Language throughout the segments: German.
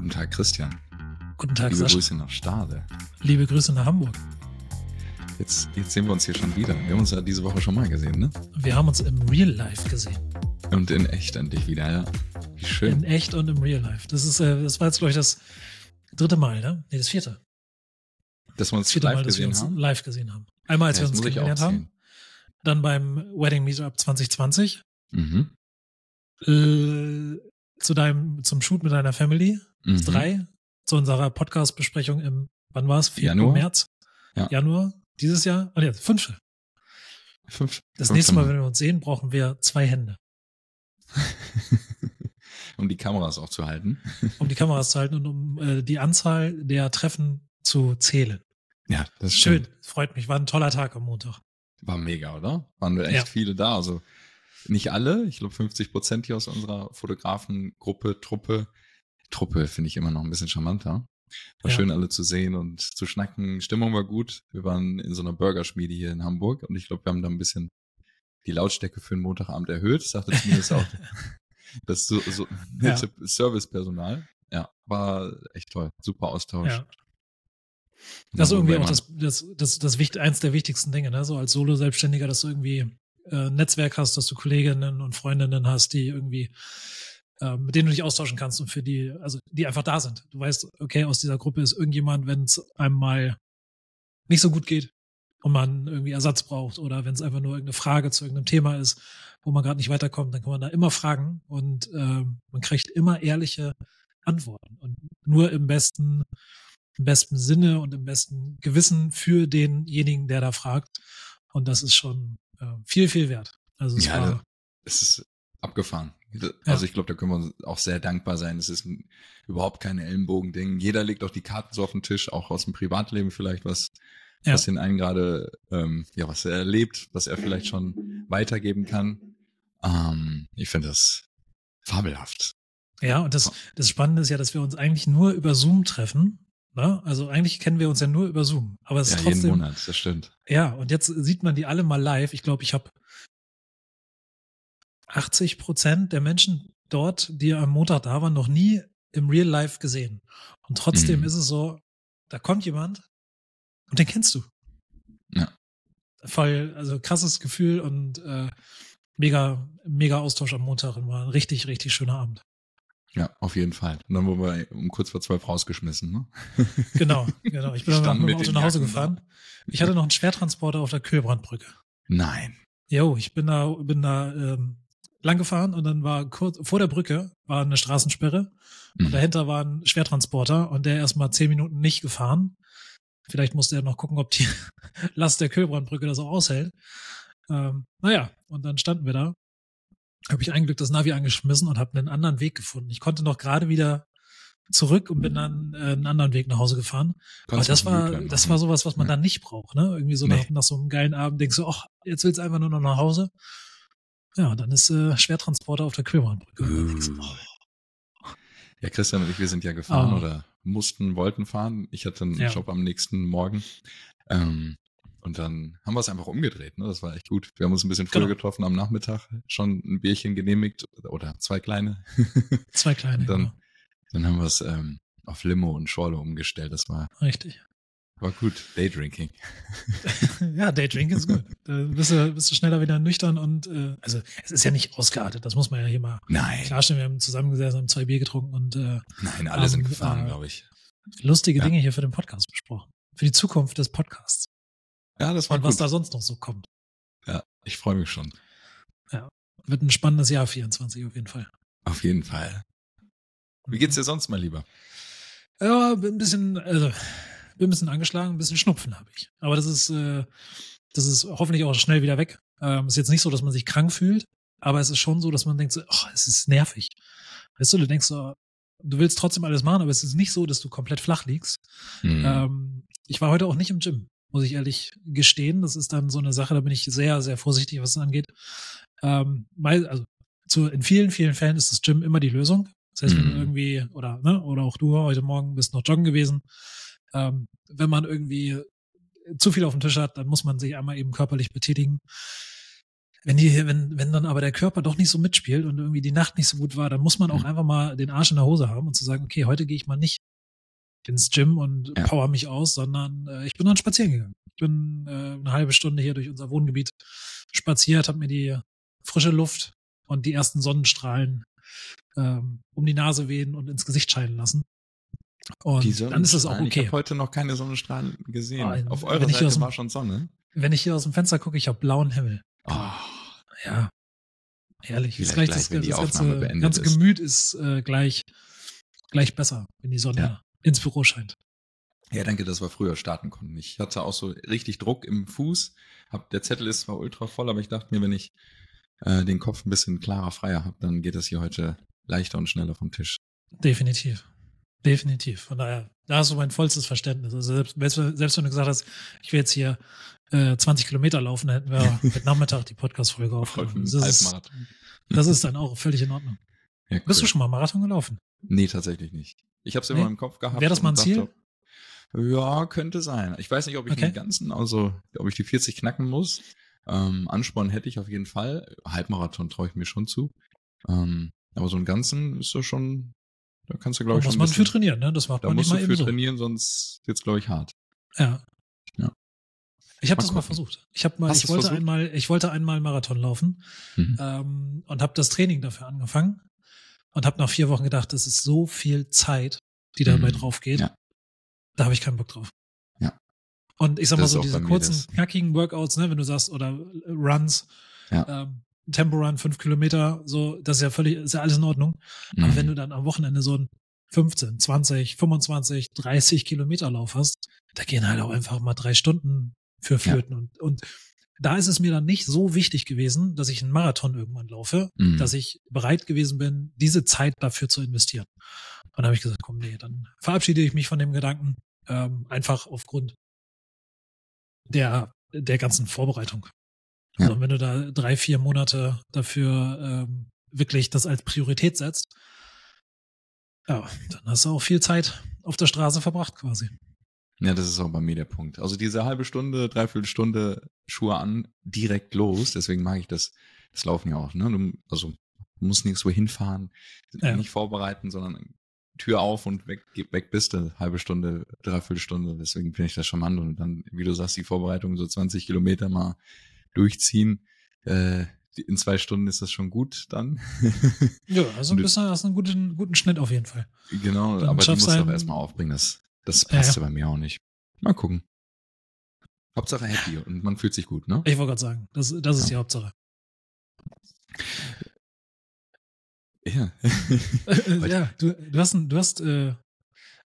Guten Tag, Christian. Guten Tag, Liebe Sascha. Grüße nach Stade. Liebe Grüße nach Hamburg. Jetzt, jetzt sehen wir uns hier schon wieder. Wir haben uns ja diese Woche schon mal gesehen, ne? Wir haben uns im Real Life gesehen. Und in echt endlich wieder, ja. Wie schön. In echt und im Real Life. Das ist, äh, das war jetzt, glaube ich, das dritte Mal, ne? Nee, das vierte. dass wir uns Das vierte live Mal, dass wir gesehen uns haben. live gesehen haben. Einmal, als Ja, wir uns kennengelernt haben. Dann beim Wedding Meetup 2020. Mhm. Äh, zu deinem, zum Shoot mit deiner Family. Mhm. Drei. Zu unserer Podcast-Besprechung im, wann war es? 4. Januar. März? Ja. Januar dieses Jahr? Und jetzt fünfte. Fünf. Das fünfte nächste Mal, wenn wir uns sehen, brauchen wir zwei Hände, um die Kameras auch zu halten. um die Kameras zu halten und um äh, die Anzahl der Treffen zu zählen. Ja, das ist Schön, freut mich. War ein toller Tag am Montag. War mega, oder? Waren wir echt Ja. viele da. Also nicht alle, ich glaube 50 Prozent hier aus unserer Fotografengruppe, Truppe. Truppe finde ich immer noch ein bisschen charmanter. War Ja. schön, alle zu sehen und zu schnacken. Stimmung war gut. Wir waren in so einer Burgerschmiede hier in Hamburg und ich glaube, wir haben da ein bisschen die Lautstärke für den Montagabend erhöht. Sagte zumindest auch das so, so Ja. Servicepersonal. Ja, war echt toll. Super Austausch. Ja. Das ist irgendwie auch das, das, das, das wichtig, eins der wichtigsten Dinge, ne? So als Solo-Selbstständiger, dass du irgendwie äh, ein Netzwerk hast, dass du Kolleginnen und Freundinnen hast, die irgendwie, äh, mit denen du dich austauschen kannst und für die, also die einfach da sind. Du weißt, okay, aus dieser Gruppe ist irgendjemand, wenn es einem mal nicht so gut geht und man irgendwie Ersatz braucht oder wenn es einfach nur irgendeine Frage zu irgendeinem Thema ist, wo man gerade nicht weiterkommt, dann kann man da immer fragen und ähm, man kriegt immer ehrliche Antworten und nur im besten im besten Sinne und im besten Gewissen für denjenigen, der da fragt. Und das ist schon äh, viel, viel wert. Also es Ja, war, es ist abgefahren. Also ich glaube, da können wir uns auch sehr dankbar sein. Es ist ein, überhaupt keine Ellenbogen-Ding. Jeder legt auch die Karten so auf den Tisch, auch aus dem Privatleben vielleicht, was, Ja. was den einen gerade, ähm, ja, was er erlebt, was er vielleicht schon weitergeben kann. Ähm, ich finde das fabelhaft. ja, und das, das Spannende ist ja, dass wir uns eigentlich nur über Zoom treffen. Ne? Also eigentlich kennen wir uns ja nur über Zoom. Aber es Ja, ist jeden trotzdem, Monat, das stimmt. ja, und jetzt sieht man die alle mal live. Ich glaube, ich habe 80 Prozent der Menschen dort, die am Montag da waren, noch nie im Real Life gesehen. Und trotzdem Mhm. ist es so, da kommt jemand und den kennst du. Ja. Voll, also krasses Gefühl und äh, mega, mega Austausch am Montag und war ein richtig, richtig schöner Abend. Ja, auf jeden Fall. Und dann wurden wir um kurz vor zwölf rausgeschmissen, ne? Genau, genau. Ich bin dann mit dem Auto nach Hause gefahren. Ich hatte noch einen Schwertransporter auf der Kühlbrandbrücke. Nein. Jo, ich bin da, bin da ähm, lang gefahren und dann war kurz vor der Brücke war eine Straßensperre und Mhm. dahinter war ein Schwertransporter und der erst mal zehn Minuten nicht gefahren. Vielleicht musste er noch gucken, ob die Last der Kühlbrandbrücke das auch aushält. Ähm, naja, und dann standen wir da. Habe ich ein Glück das Navi angeschmissen und habe einen anderen Weg gefunden. Ich konnte noch gerade wieder zurück und bin dann äh, einen anderen Weg nach Hause gefahren. Aber Kannst das noch war, das machen. war sowas, was man Ja. dann nicht braucht, ne? Irgendwie so Nee. nach, nach so einem geilen Abend denkst du, ach, jetzt willst du einfach nur noch nach Hause. Ja, dann ist äh, Schwertransporter auf der Uh. oh, Ja, Christian und ich, wir sind ja gefahren Ah. oder mussten, wollten fahren. Ich hatte einen Ja. Job am nächsten Morgen. Ähm, und dann haben wir es einfach umgedreht. Ne? Das war echt gut. Wir haben uns ein bisschen früher Genau. getroffen am Nachmittag, schon ein Bierchen genehmigt oder zwei kleine. zwei kleine. Dann, genau. dann haben wir es ähm, auf Limo und Schorle umgestellt. Das war, Richtig. War gut. Daydrinking. ja, Daydrink ist gut. Da bist du, bist du schneller wieder nüchtern und äh, also es ist ja nicht ausgeartet, das muss man ja hier mal Nein, klarstellen. Wir haben zusammengesessen, haben zwei Bier getrunken und äh, nein, alle sind Ähm, gefahren, äh, glaube ich. lustige Ja. Dinge hier für den Podcast besprochen. Für die Zukunft des Podcasts. Ja, das war Und was gut. da sonst noch so kommt. Ja, ich freue mich schon. Wird ein spannendes Jahr 24 auf jeden Fall. Auf jeden Fall. Wie geht's dir sonst mal lieber? Ja, ein bisschen, also, bin ein bisschen angeschlagen, ein bisschen Schnupfen habe ich. Aber das ist, äh, das ist hoffentlich auch schnell wieder weg. Ähm, ist jetzt nicht so, dass man sich krank fühlt, aber es ist schon so, dass man denkt, so, oh, es ist nervig. Weißt du, du denkst so, du willst trotzdem alles machen, aber es ist nicht so, dass du komplett flach liegst. Hm. Ähm, ich war heute auch nicht im Gym, muss ich ehrlich gestehen. Das ist dann so eine Sache, da bin ich sehr, sehr vorsichtig, was es angeht. Ähm, weil, also zu, in vielen, vielen Fällen ist das Gym immer die Lösung. Das heißt, wenn du Mhm. irgendwie, oder, ne, oder auch du heute Morgen bist noch joggen gewesen, ähm, wenn man irgendwie zu viel auf dem Tisch hat, dann muss man sich einmal eben körperlich betätigen. wenn die, wenn, wenn dann aber der Körper doch nicht so mitspielt und irgendwie die Nacht nicht so gut war, dann muss man auch Mhm. einfach mal den Arsch in der Hose haben und zu sagen, okay, heute gehe ich mal nicht ins Gym und Ja. power mich aus, sondern äh, ich bin dann spazieren gegangen. Ich bin äh, eine halbe Stunde hier durch unser Wohngebiet spaziert, habe mir die frische Luft und die ersten Sonnenstrahlen ähm, um die Nase wehen und ins Gesicht scheinen lassen. Und Die dann ist es auch Sonnenstrahlen, Ich okay. habe heute noch keine Sonnenstrahlen gesehen. Ah, Auf eurer Seite dem- war schon Sonne. Wenn ich hier aus dem Fenster gucke, ich habe blauen Himmel. Oh, Ja, herrlich. Vielleicht gleich, gleich, das, das ganze, ganze ist. Gemüt ist äh, gleich, gleich besser, wenn die Sonne Ja. ins Büro scheint. Ja, danke, dass wir früher starten konnten. Ich hatte auch so richtig Druck im Fuß. Hab, der Zettel ist zwar ultra voll, aber ich dachte mir, wenn ich äh, den Kopf ein bisschen klarer, freier habe, dann geht das hier heute leichter und schneller vom Tisch. Definitiv. Definitiv. Von daher, da hast du mein vollstes Verständnis. Also selbst, selbst, wenn du gesagt hast, ich will jetzt hier äh, 20 Kilometer laufen, hätten wir heute Nachmittag die Podcast-Folge aufgenommen. Das ist, das ist dann auch völlig in Ordnung. Ja, cool. Bist du schon mal Marathon gelaufen? Nee, tatsächlich nicht. Ich habe es immer Nee? im Kopf gehabt. Wäre das mal ein Ziel? dachte, Ja, könnte sein. Ich weiß nicht, ob ich Okay. den ganzen, also ob ich die 40 knacken muss. Ähm, Ansporn hätte ich auf jeden Fall. Halbmarathon traue ich mir schon zu. Ähm, aber so einen ganzen ist das schon, da kannst du, glaube ich, muss schon man ein für trainieren, ne? Das macht da man nicht musst du mal für eben so. trainieren, sonst wird's, glaube ich, hart. Ja. Ja. Ich habe das mal versucht. Ich habe mal, Hast ich wollte versucht? einmal, ich wollte einmal Marathon laufen Mhm. ähm, und habe das Training dafür angefangen und habe nach vier Wochen gedacht, das ist so viel Zeit, die dabei Mhm. drauf geht. Ja. Da habe ich keinen Bock drauf. Ja. Und ich sag Das mal so diese kurzen, knackigen Workouts, ne, wenn du sagst, oder Runs, Ja. ähm, Tempo Run, fünf Kilometer, so, das ist ja völlig, ist ja alles in Ordnung. Aber Mhm. wenn du dann am Wochenende so ein 15, 20, 25, 30 Kilometer Lauf hast, da gehen halt auch einfach mal drei Stunden für flöten. Und, und da ist es mir dann nicht so wichtig gewesen, dass ich einen Marathon irgendwann laufe, Mhm. dass ich bereit gewesen bin, diese Zeit dafür zu investieren. Und dann habe ich gesagt, komm, nee, dann verabschiede ich mich von dem Gedanken, ähm, einfach aufgrund der, der ganzen Vorbereitung. Ja. Also wenn du da drei, vier Monate dafür ähm, wirklich das als Priorität setzt, ja, dann hast du auch viel Zeit auf der Straße verbracht quasi. Ja, das ist auch bei mir der Punkt. Also diese halbe Stunde, dreiviertel Stunde Schuhe an, direkt los. Deswegen mag ich das, das Laufen ja auch. Ne? Du, also du musst nirgendwo hinfahren, Ja. nicht vorbereiten, sondern Tür auf und weg, weg bist du. Halbe Stunde, dreiviertel Stunde. Deswegen finde ich das charmant. Und dann, wie du sagst, die Vorbereitung so 20 Kilometer mal durchziehen. Äh, in zwei Stunden ist das schon gut dann. Ja, also Und ein du- bisschen hast du einen guten, guten Schnitt auf jeden Fall. genau, Dann aber die musst du auch du erstmal aufbringen. Das, das Ja, passt ja. bei mir auch nicht. Mal gucken. Hauptsache happy und man fühlt sich gut, ne? Ich wollte gerade sagen, das, das ist Ja. die Hauptsache. Ja. Ja, du, du hast, ein- du hast, äh,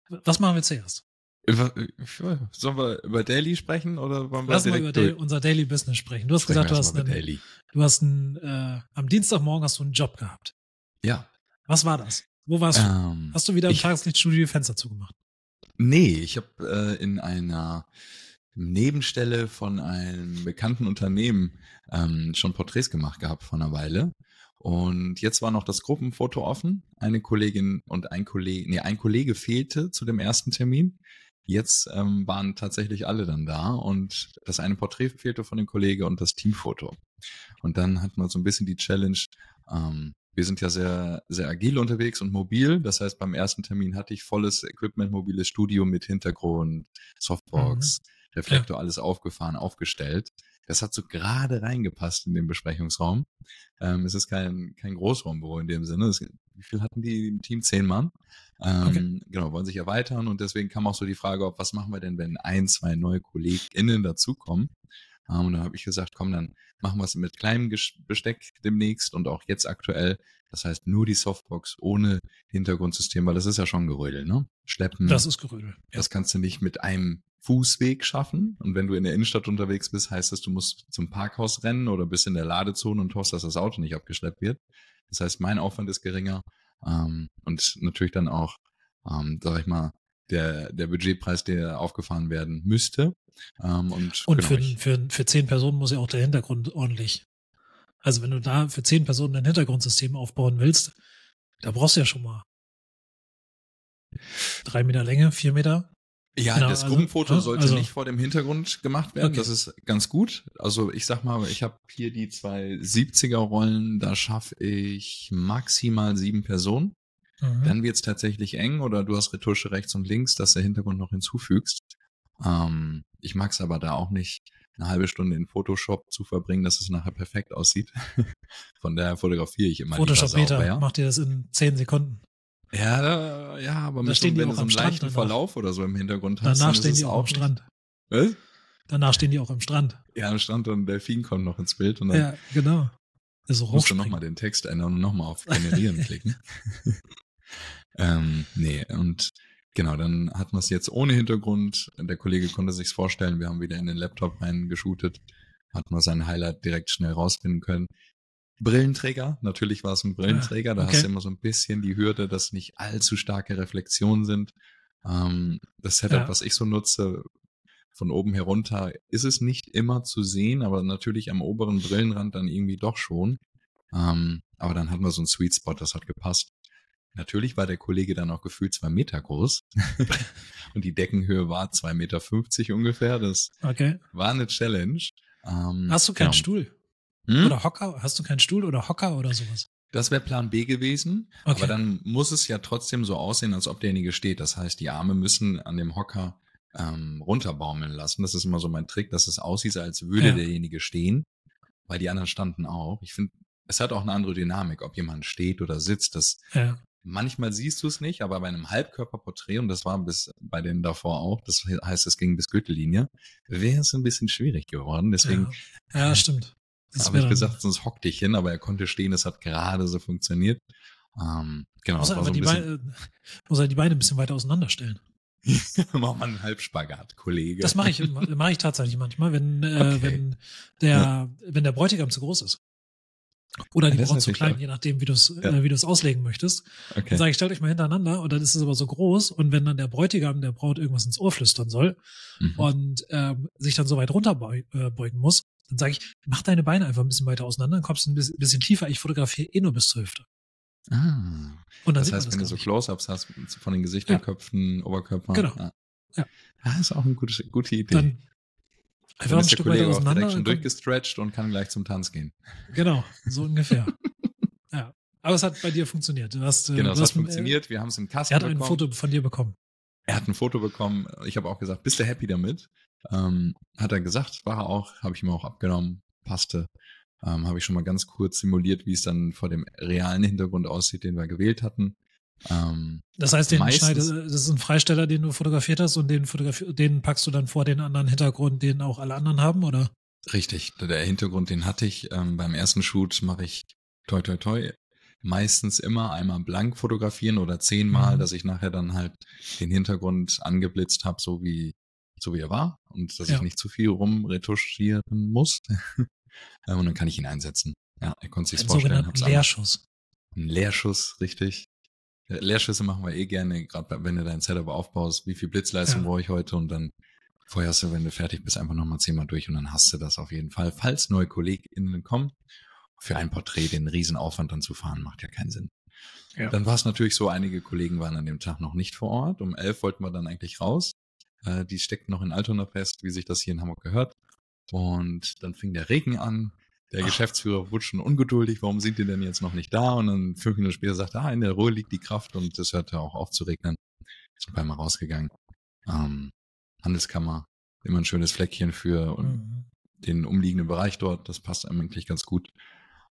was machen wir zuerst? Über- Sollen wir über Daily sprechen oder wollen wir Lass mal direkt über durch? Daily, unser Daily Business sprechen. Du hast Sprechen gesagt, du hast, mal über einen, Daily. du hast einen, äh, am Dienstagmorgen hast du einen Job gehabt. Ja. Was war das? Wo warst du? Ähm, Hast du wieder im ich- Tageslichtstudio Fenster zugemacht? Nee, ich habe äh, in einer Nebenstelle von einem bekannten Unternehmen ähm, schon Porträts gemacht gehabt vor einer Weile. Und jetzt war noch das Gruppenfoto offen. Eine Kollegin und ein Kollege, nee, ein Kollege fehlte zu dem ersten Termin. Jetzt ähm, waren tatsächlich alle dann da und das eine Porträt fehlte von dem Kollege und das Teamfoto. Und dann hatten wir so ein bisschen die Challenge, ähm, wir sind ja sehr, sehr agil unterwegs und mobil. Das heißt, beim ersten Termin hatte ich volles Equipment, mobiles Studio mit Hintergrund, Softbox, Reflektor, alles aufgefahren, aufgestellt. Das hat so gerade reingepasst in den Besprechungsraum. Ähm, es ist kein, kein Großraumbüro in dem Sinne. Es, wie viel hatten die im Team? Zehn Mann. Ähm, Okay. Genau, wollen sich erweitern und deswegen kam auch so die Frage, ob was machen wir denn, wenn ein, zwei neue KollegInnen dazukommen? Ähm, und dann habe ich gesagt, komm, dann machen wir es mit kleinem Besteck demnächst und auch jetzt aktuell. Das heißt nur die Softbox ohne Hintergrundsystem, weil das ist ja schon Gerödel, ne? Schleppen. Das ist Gerödel. Ja. Das kannst du nicht mit einem Fußweg schaffen. Und wenn du in der Innenstadt unterwegs bist, heißt das, du musst zum Parkhaus rennen oder bist in der Ladezone und hoffst, dass das Auto nicht abgeschleppt wird. Das heißt, mein Aufwand ist geringer ähm, und natürlich dann auch, ähm, sag ich mal, der, der Budgetpreis, der aufgefahren werden müsste. Ähm, und Und genau, für, für, für zehn Personen muss ja auch der Hintergrund ordentlich. Also wenn du da für zehn Personen ein Hintergrundsystem aufbauen willst, da brauchst du ja schon mal drei Meter Länge, vier Meter. Ja, Genau, das also, Gruppenfoto ne, sollte also- nicht vor dem Hintergrund gemacht werden. Okay. Das ist ganz gut. Also ich sag mal, ich habe hier die zwei 70er-Rollen, da schaffe ich maximal sieben Personen. Mhm. Dann wird's tatsächlich eng oder du hast Retusche rechts und links, dass der Hintergrund noch hinzufügst. Ähm, ich mag's aber da auch nicht, eine halbe Stunde in Photoshop zu verbringen, dass es nachher perfekt aussieht. Von daher fotografiere ich immer Photoshop sauber, ja. macht dir das in zehn Sekunden. Ja, ja, aber mit so, wenn du so einen leichten danach. Verlauf oder so im Hintergrund hast, Danach dann stehen die auch am Strand. Was? Danach stehen die auch am Strand. Ja, am Strand und Delfin kommt noch ins Bild und dann Ja, genau. Also musst du nochmal den Text ändern und nochmal auf Generieren klicken. ähm, nee, und genau, dann hat man es jetzt ohne Hintergrund. Der Kollege konnte sich's vorstellen. Wir haben wieder in den Laptop reingeschootet. Hat man sein Highlight direkt schnell rausfinden können. Brillenträger, natürlich war es ein Brillenträger. Da okay. hast du immer so ein bisschen die Hürde, dass nicht allzu starke Reflexionen sind. Ähm, das Setup, Ja. was ich so nutze, von oben herunter ist es nicht immer zu sehen, aber natürlich am oberen Brillenrand dann irgendwie doch schon. Ähm, aber dann hatten wir so einen Sweet Spot, das hat gepasst. Natürlich war der Kollege dann auch gefühlt zwei Meter groß und die Deckenhöhe war zwei Meter fünfzig ungefähr. Das Okay. war eine Challenge. Ähm, Hast du keinen genau. Stuhl? Hm? Oder Hocker? Hast du keinen Stuhl oder Hocker oder sowas? Das wäre Plan B gewesen, Okay. aber dann muss es ja trotzdem so aussehen, als ob derjenige steht. Das heißt, die Arme müssen an dem Hocker ähm, runterbaumeln lassen. Das ist immer so mein Trick, dass es aussieht, als würde Ja. derjenige stehen, weil die anderen standen auch. Ich finde, es hat auch eine andere Dynamik, ob jemand steht oder sitzt. Das Ja. manchmal siehst du es nicht, aber bei einem Halbkörperporträt, und das war bis bei denen davor auch, das heißt, es ging bis Gürtellinie, wäre es ein bisschen schwierig geworden. Deswegen ja. ja, stimmt. Das habe ich dann- gesagt, sonst hock dich hin, aber er konnte stehen, es hat gerade so funktioniert. Ähm, genau, muss das er war so ein die bisschen, Beine, muss er die Beine ein bisschen weiter auseinanderstellen. mach mal einen Halbspagat, Kollege. Das mache ich, mache ich tatsächlich manchmal, wenn, äh, Okay. wenn der, wenn der Bräutigam zu groß ist. Oder die Ja, das Braut zu klein, klar. je nachdem, wie du es Ja. äh, wie du es auslegen möchtest. Dann Okay. sage ich, stellt euch mal hintereinander und dann ist es aber so groß und wenn dann der Bräutigam der Braut irgendwas ins Ohr flüstern soll Mhm. und ähm, sich dann so weit runterbeugen äh, beugen muss, dann sage ich, mach deine Beine einfach ein bisschen weiter auseinander, dann kommst du ein bisschen, tiefer. Ich fotografiere eh nur bis zur Hüfte. Ah. Und dann Das heißt, man wenn du das so. Close-Ups hast von den Gesichtern, Ja. Köpfen, Oberkörper. Genau. Ja. Ja. ja, ist auch eine gute, gute Idee. Dann Dann einfach ein ist der Stück weiter Kollege auch auseinander. direkt schon dann durchgestretcht und kann gleich zum Tanz gehen. Genau, so ungefähr. ja. Aber es hat bei dir funktioniert. Du hast, äh, Genau, das hast, hat funktioniert. Wir haben es im Äh, Kasten er hat ein bekommen. Foto von dir bekommen. Er hat ein Foto bekommen. Ich habe auch gesagt, bist du happy damit? Ähm, hat er gesagt, war er auch, habe ich ihm auch abgenommen, passte. Ähm, habe ich schon mal ganz kurz simuliert, wie es dann vor dem realen Hintergrund aussieht, den wir gewählt hatten. Ähm, Das heißt, den Meistens- schneidest, das ist ein Freisteller, den du fotografiert hast und den, fotografi den packst du dann vor den anderen Hintergrund, den auch alle anderen haben, oder? richtig, der Hintergrund, den hatte ich. Ähm, beim ersten Shoot mache ich toi toi toi meistens immer einmal blank fotografieren oder zehnmal, Mhm. dass ich nachher dann halt den Hintergrund angeblitzt habe, so wie so wie er war und dass Ja. ich nicht zu viel rumretuschieren muss. Ähm, und dann kann ich ihn einsetzen. Ja, er konnte sich vorstellen. einmal- Leerschuss. Ein Leerschuss, richtig. Leerschüsse machen wir eh gerne, gerade wenn du dein Setup aufbaust. Wie viel Blitzleistung Ja. brauche ich heute? Und dann feuerst du, wenn du fertig bist, einfach nochmal zehnmal durch und dann hast du das auf jeden Fall. Falls neue KollegInnen kommen, für ein Porträt den Riesenaufwand dann zu fahren, macht ja keinen Sinn. Ja. Dann war es natürlich so, einige Kollegen waren an dem Tag noch nicht vor Ort. Um elf wollten wir dann eigentlich raus. Äh, die steckten noch in Altona fest, wie sich das hier in Hamburg gehört. Und dann fing der Regen an. Der Ach. Geschäftsführer wurde schon ungeduldig. Warum sind die denn jetzt noch nicht da? Und dann fünf Minuten später sagt er, ah, in der Ruhe liegt die Kraft und es hörte auch auf zu regnen. Sind wir mal rausgegangen. Ähm, Handelskammer, immer ein schönes Fleckchen für Mhm. den umliegenden Bereich dort. Das passt einem eigentlich ganz gut.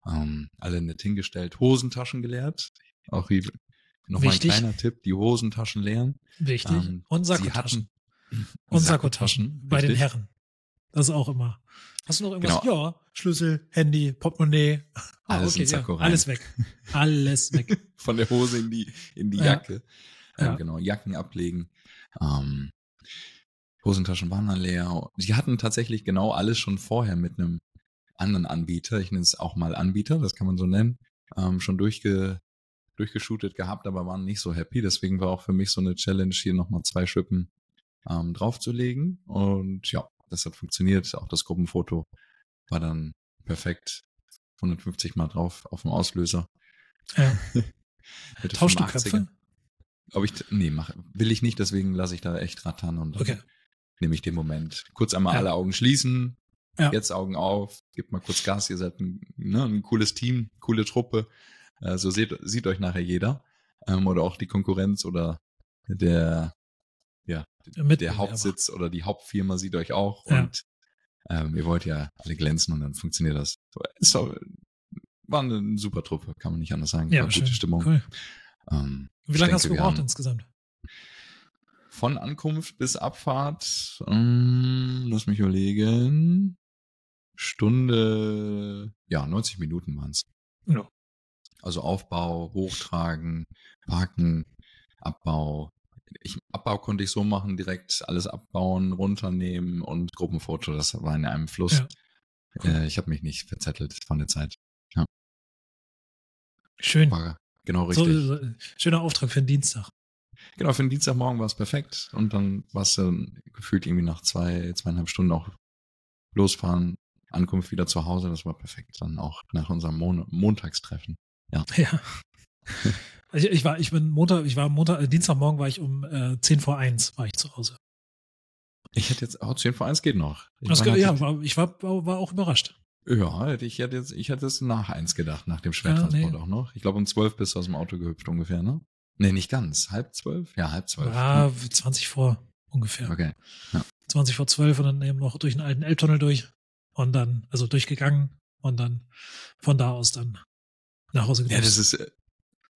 Ähm, alle nett hingestellt. Hosentaschen geleert. Auch wie nochmal ein kleiner Tipp, die Hosentaschen leeren. Wichtig. Ähm, und Sakkotaschen. Und Sakkotaschen bei den. Herren. Das ist auch immer. Hast du noch irgendwas? Genau. Ja, Schlüssel, Handy, Portemonnaie. Ah, Alles okay, ja. Alles weg. Alles weg. Von der Hose in die, in die Ja. Jacke. Ähm, Ja. Genau, Jacken ablegen. Ähm, Hosentaschen waren dann leer. Sie hatten tatsächlich genau alles schon vorher mit einem anderen Anbieter, ich nenne es auch mal Anbieter, das kann man so nennen, ähm, schon durchge, durchgeshootet gehabt, aber waren nicht so happy. Deswegen war auch für mich so eine Challenge, hier nochmal zwei Schippen ähm, draufzulegen. Und ja, das hat funktioniert. Auch das Gruppenfoto war dann perfekt. 150 Mal drauf auf dem Auslöser. Ja. Tauschst du 85er. Köpfe? ob ich, nee, mach, will ich nicht, deswegen lasse ich da echt rattern und Okay. nehme ich den Moment. Kurz einmal Ja. alle Augen schließen, Ja. jetzt Augen auf, gebt mal kurz Gas, ihr seid ein, ne, ein cooles Team, coole Truppe. Äh, so seht, sieht euch nachher jeder. Ähm, oder auch die Konkurrenz oder der, ja, der. Hauptsitz oder die Hauptfirma sieht euch auch Ja. und ähm, ihr wollt ja alle glänzen und dann funktioniert das. So, Ist auch, war eine super Truppe, kann man nicht anders sagen. Ja, war gute Stimmung. Cool. Ähm, Wie lange hast du gebraucht insgesamt? Von Ankunft bis Abfahrt, ähm, lass mich überlegen, Stunde, ja, 90 Minuten waren's. Ja. Also Aufbau, Hochtragen, Parken, Abbau. Ich, Abbau konnte ich so machen, direkt alles abbauen, runternehmen und Gruppenfoto, das war in einem Fluss. Ja. Äh, ich habe mich nicht verzettelt von der Zeit. Schön. War genau So, richtig. so, schöner Auftrag für den Dienstag. Genau, für den Dienstagmorgen war es perfekt und dann war es dann gefühlt irgendwie nach zwei, zweieinhalb Stunden auch losfahren, Ankunft wieder zu Hause, das war perfekt. Dann auch nach unserem Mon Montagstreffen. Ja. Ich, ich war, ich bin Montag, ich war Montag, äh, Dienstagmorgen war ich um äh, 10 vor 1 war ich zu Hause. Ich hätte jetzt, oh, 10 vor 1 geht noch. Ich Das, war ja, war, ich war, war, auch überrascht. ja, ich hätte jetzt, ich hätte es nach 1 gedacht, nach dem Schwertransport nee. auch noch. Ich glaube, um 12 bist du aus dem Auto gehüpft ungefähr, ne? Nee, nicht ganz. Halb zwölf? Ja, halb zwölf. War 20 vor ungefähr. Okay. 20 vor 12 und dann eben noch durch den alten Elbtunnel durch und dann, also durchgegangen und dann von da aus dann nach Hause Ja, das ist, äh,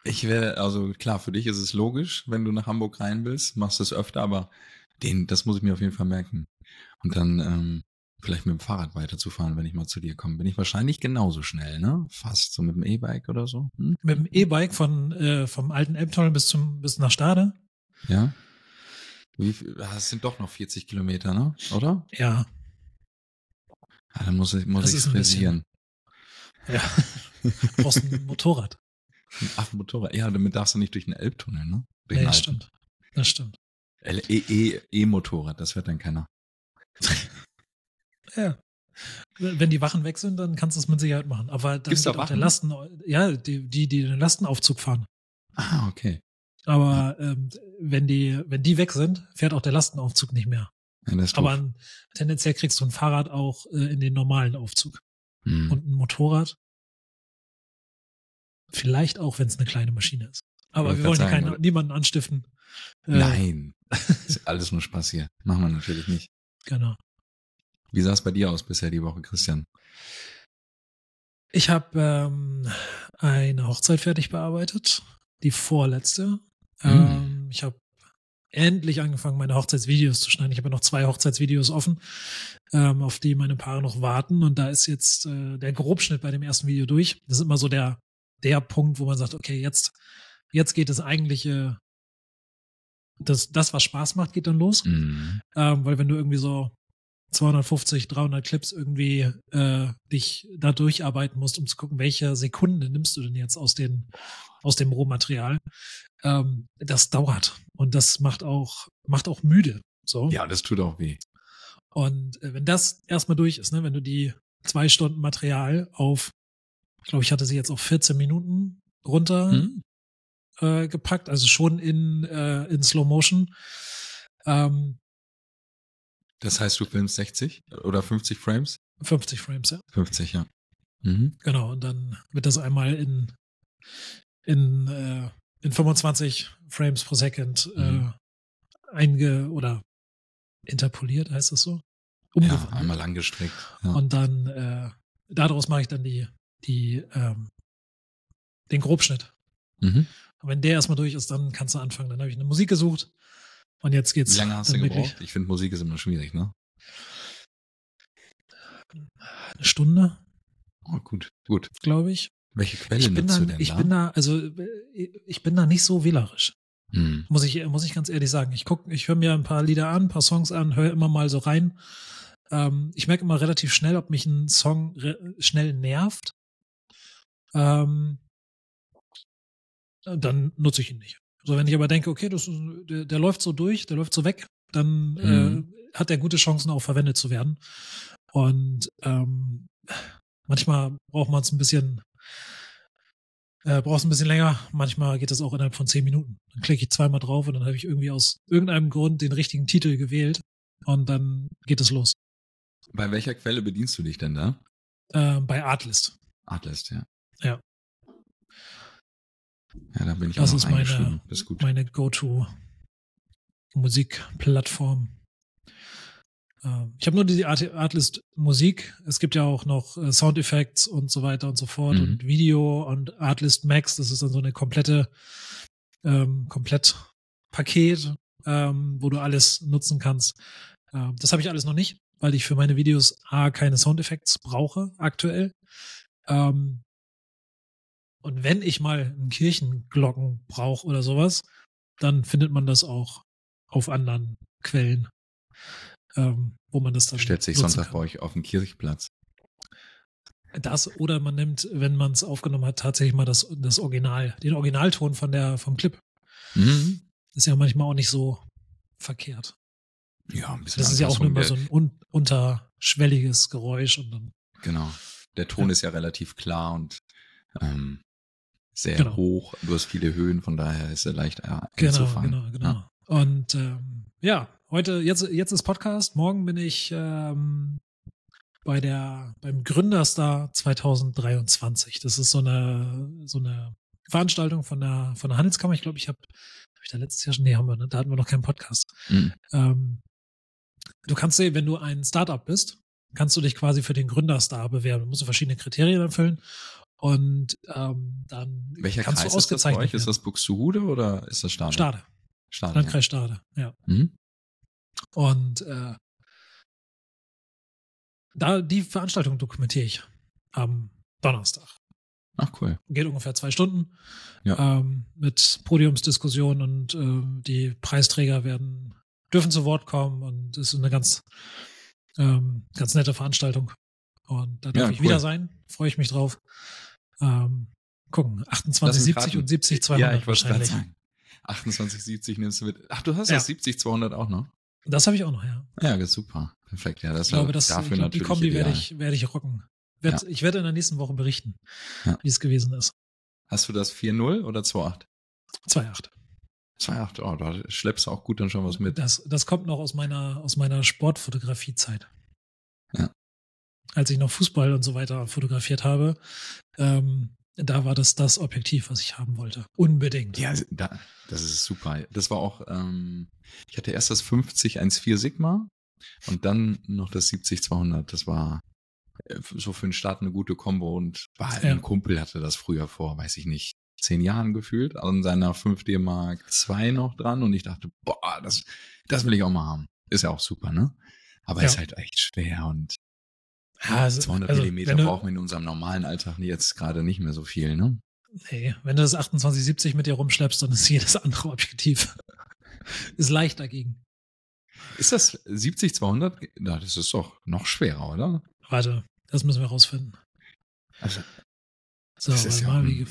ich wäre, also klar, für dich ist es logisch, wenn du nach Hamburg rein willst, machst du es öfter, aber den, das muss ich mir auf jeden Fall merken. Und dann ähm, vielleicht mit dem Fahrrad weiterzufahren, wenn ich mal zu dir komme. Bin ich wahrscheinlich genauso schnell, ne? Fast so mit dem E-Bike oder so. Hm? Mit dem E-Bike von äh, vom alten Elbtunnel bis zum bis nach Stade. Ja. Wie viel, ah, es sind doch noch 40 Kilometer, ne? Oder? Ja, Ah, dann muss ich, muss Das ich ein bisschen- frisieren. ja. Du brauchst ein Motorrad. Ach, Motorrad. Ja, damit darfst du nicht durch den Elbtunnel, ne? Durch den das stimmt. Das stimmt. L- E- E- E-Motorrad, das fährt dann keiner. Ja. Wenn die Wachen weg sind, dann kannst du es mit Sicherheit machen. Aber dann Gibt's da auch der Wachen? Lasten, ja, die, die, die den Lastenaufzug fahren. Ah, okay. Aber ähm, wenn die, wenn die weg sind, fährt auch der Lastenaufzug nicht mehr. Ja, Aber ein, tendenziell kriegst du ein Fahrrad auch äh, in den normalen Aufzug. Hm. Und ein Motorrad. Vielleicht auch, wenn es eine kleine Maschine ist. Aber wir wollen sagen, keinen, oder? niemanden anstiften. Äh, Nein, ist alles nur Spaß hier. Machen wir natürlich nicht. Genau. Wie sah es bei dir aus bisher die Woche, Christian? Ich habe ähm, eine Hochzeit fertig bearbeitet, die vorletzte. Hm. Ähm, ich habe endlich angefangen, meine Hochzeitsvideos zu schneiden. Ich habe ja noch zwei Hochzeitsvideos offen, ähm, auf die meine Paare noch warten. Und da ist jetzt äh, der Grobschnitt bei dem ersten Video durch. Das ist immer so der, der Punkt, wo man sagt, okay, jetzt, jetzt geht das eigentliche, das, das, was Spaß macht, geht dann los. Mhm. Ähm, weil wenn du irgendwie so 250, 300 Clips irgendwie äh, dich da durcharbeiten musst, um zu gucken, welche Sekunde nimmst du denn jetzt aus, den, aus dem Rohmaterial, ähm, das dauert. Und das macht auch, macht auch müde. So. Ja, das tut auch weh. Und äh, wenn das erstmal durch ist, ne, wenn du die zwei Stunden Material auf, ich glaube, ich hatte sie jetzt auf 14 Minuten runter Hm? äh, gepackt, also schon in, äh, in Slow Motion. Ähm, Das heißt, du filmst 60 oder 50 Frames? 50 Frames, ja. 50, ja. Mhm. Genau, und dann wird das einmal in, in, äh, in 25 Frames pro Second äh, Mhm. einge oder interpoliert, heißt das so? Ja, Umgewandelt. einmal langgestreckt. Ja. Und dann äh, daraus mache ich dann die, die, ähm, den Grobschnitt. Mhm. Und wenn der erstmal durch ist, dann kannst du anfangen. Dann habe ich eine Musik gesucht und jetzt geht's Wie lange hast du dann wirklich gebraucht? Ich finde, Musik ist immer schwierig, ne? eine Stunde, Oh, gut, gut. glaube ich. Welche Quelle Ich nutzt da, du denn ich da? bin da, also ich bin da nicht so wählerisch. Hm. Muss ich, muss ich ganz ehrlich sagen. Ich guck, ich höre mir ein paar Lieder an, ein paar Songs an, höre immer mal so rein. Ähm, ich merke immer relativ schnell, ob mich ein Song schnell nervt. Ähm, dann nutze ich ihn nicht. So, wenn ich aber denke, okay, das der, der läuft so durch, der läuft so weg, dann Mhm. äh, hat er gute Chancen auch verwendet zu werden. Und ähm, manchmal braucht man es ein bisschen Äh, brauchst ein bisschen länger. Manchmal geht das auch innerhalb von zehn Minuten. Dann klicke ich zweimal drauf und dann habe ich irgendwie aus irgendeinem Grund den richtigen Titel gewählt und dann geht es los. Bei welcher Quelle bedienst du dich denn da? Äh, bei Artlist. Artlist, ja. Ja. Ja, da bin ich Das auch ist noch meine, eingeschrieben. Das ist gut. meine Go-To-Musikplattform. Ähm, Ich habe nur die Art Artlist Musik. Es gibt ja auch noch äh, und so weiter und so fort Mhm. und Video und Artlist Max. Das ist dann so eine komplette, ähm, komplett Paket, ähm, wo du alles nutzen kannst. Ähm, das habe ich alles noch nicht, weil ich für meine Videos A keine Soundeffects brauche aktuell. Ähm, und wenn ich mal einen Kirchenglocken brauche oder sowas, dann findet man das auch auf anderen Quellen, ähm, wo man das dann Stellt sich Sonntag bei kann. euch auf den Kirchplatz. Das oder man nimmt, wenn man es aufgenommen hat, tatsächlich mal das, das Original, den Originalton von der, vom Clip. Mhm. Ist ja manchmal auch nicht so verkehrt. Ja, ein bisschen Das ist ja auch nur immer so ein un unterschwelliges Geräusch und dann, Genau. Der Ton Ja. ist ja relativ klar und ähm, sehr Genau. hoch. Du hast viele Höhen, von daher ist er leicht äh, genau, einzufangen. genau, genau. Ja. Und ähm, ja, heute, jetzt, jetzt ist Podcast, morgen bin ich ähm, bei der, beim Gründerstar 2023. Das ist so eine, so eine Veranstaltung von der, von der Handelskammer. Ich glaube, ich habe, habe ich da letztes Jahr schon, nee, haben wir, ne? da hatten wir noch keinen Podcast. Mhm. Ähm, du kannst sehen, wenn du ein Startup bist, kannst du dich quasi für den Gründerstar bewerben. Du musst verschiedene Kriterien erfüllen und ähm, dann Welcher kannst Kreis du ist das ausgezeichnet? Ist das Buxtehude oder ist das Stade? Stade, Stade. Ja. Landkreis Stade, ja. Mhm. Und äh, da die Veranstaltung dokumentiere ich am Donnerstag. Ach cool. Geht ungefähr zwei Stunden Ja. ähm, mit Podiumsdiskussion und ähm, die Preisträger werden dürfen zu Wort kommen und es ist eine ganz ähm, ganz nette Veranstaltung. Und da darf Ja, ich cool. wieder sein. Freue ich mich drauf. Ähm, gucken, 28, 70 und 70, 200 Ja, ich wahrscheinlich. sagen. 28, 70 nimmst du mit. Ach, du hast Ja. das 70, 200 auch noch? Das habe ich auch noch, ja. Ja, das ist super. Perfekt. Ja, das Ich glaube, das, ich dafür glaube, die natürlich Kombi werde ich, werde ich rocken. Werd, Ich werde in der nächsten Woche berichten, Ja. wie es gewesen ist. Hast du das 4-0 oder 2-8? 2,8. 2-8, oh, da schleppst du auch gut dann schon was mit. Das, das kommt noch aus meiner, aus meiner Sportfotografiezeit. Ja. Als ich noch Fußball und so weiter fotografiert habe, ähm, da war das das Objektiv, was ich haben wollte. Unbedingt. Ja, da, das ist super. Das war auch, ähm, ich hatte erst das 50 1.4 Sigma und dann noch das 70 200. Das war äh, so für den Start eine gute Kombo und war halt Ja. ein Kumpel hatte das früher vor, weiß ich nicht, zehn Jahren gefühlt, an seiner 5D Mark II noch dran und ich dachte, boah, das, das will ich auch mal haben. Ist ja auch super, ne? Aber Ja. ist halt echt schwer und Ja, also- 200 also, Millimeter du- brauchen wir in unserem normalen Alltag jetzt gerade nicht mehr so viel, ne? Nee, wenn du das 2870 mit dir rumschleppst, dann ist jedes andere Objektiv ist leicht dagegen. Ist das 70 200? Na, das ist doch noch schwerer, oder? Warte, das müssen wir rausfinden. Also So, ist ja mal, ein-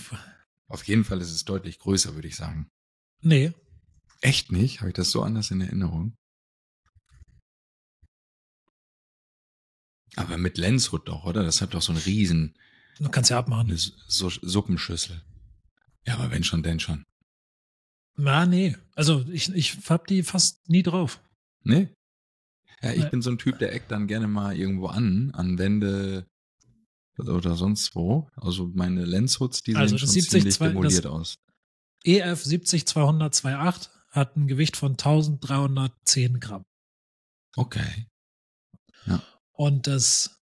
auf jeden Fall ist es deutlich größer, würde ich sagen. Nee, Echt nicht? Habe ich das so anders in Erinnerung? Aber mit Lenshood doch, oder? Das hat doch so einen riesen du kannst ja abmachen. eine so Suppenschüssel. Ja, aber wenn schon, denn schon. Na, nee. Also ich, ich hab die fast nie drauf. Nee? Ja, ich Nee. bin so ein Typ, der eckt dann gerne mal irgendwo an, an Wände oder sonst wo. Also meine Lenshoods, die Also sehen schon 70, ziemlich demoliert aus. EF 70 200 28 hat ein Gewicht von 1310 Gramm. Okay. Und das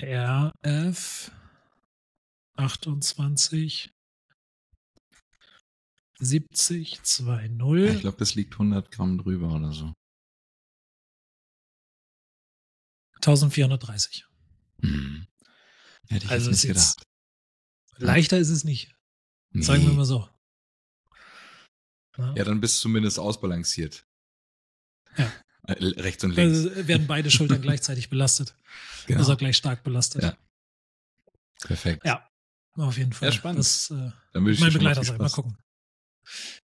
RF 28 70 Ja, 20 ich glaube, das liegt 100 Gramm drüber oder so. 1430. Hm. Hätte ich Also nicht gedacht. Leichter ist es nicht. Sagen wir Nee. mal so. Ja. Ja, dann bist du zumindest ausbalanciert. Ja. Äh, Rechts und links. Also werden beide Schultern gleichzeitig belastet. genau. Also gleich stark belastet. Ja. Perfekt. Ja, auf jeden Fall. Ja, spannend. Das äh, Dann würde ich mein Begleiter sein. Mal gucken.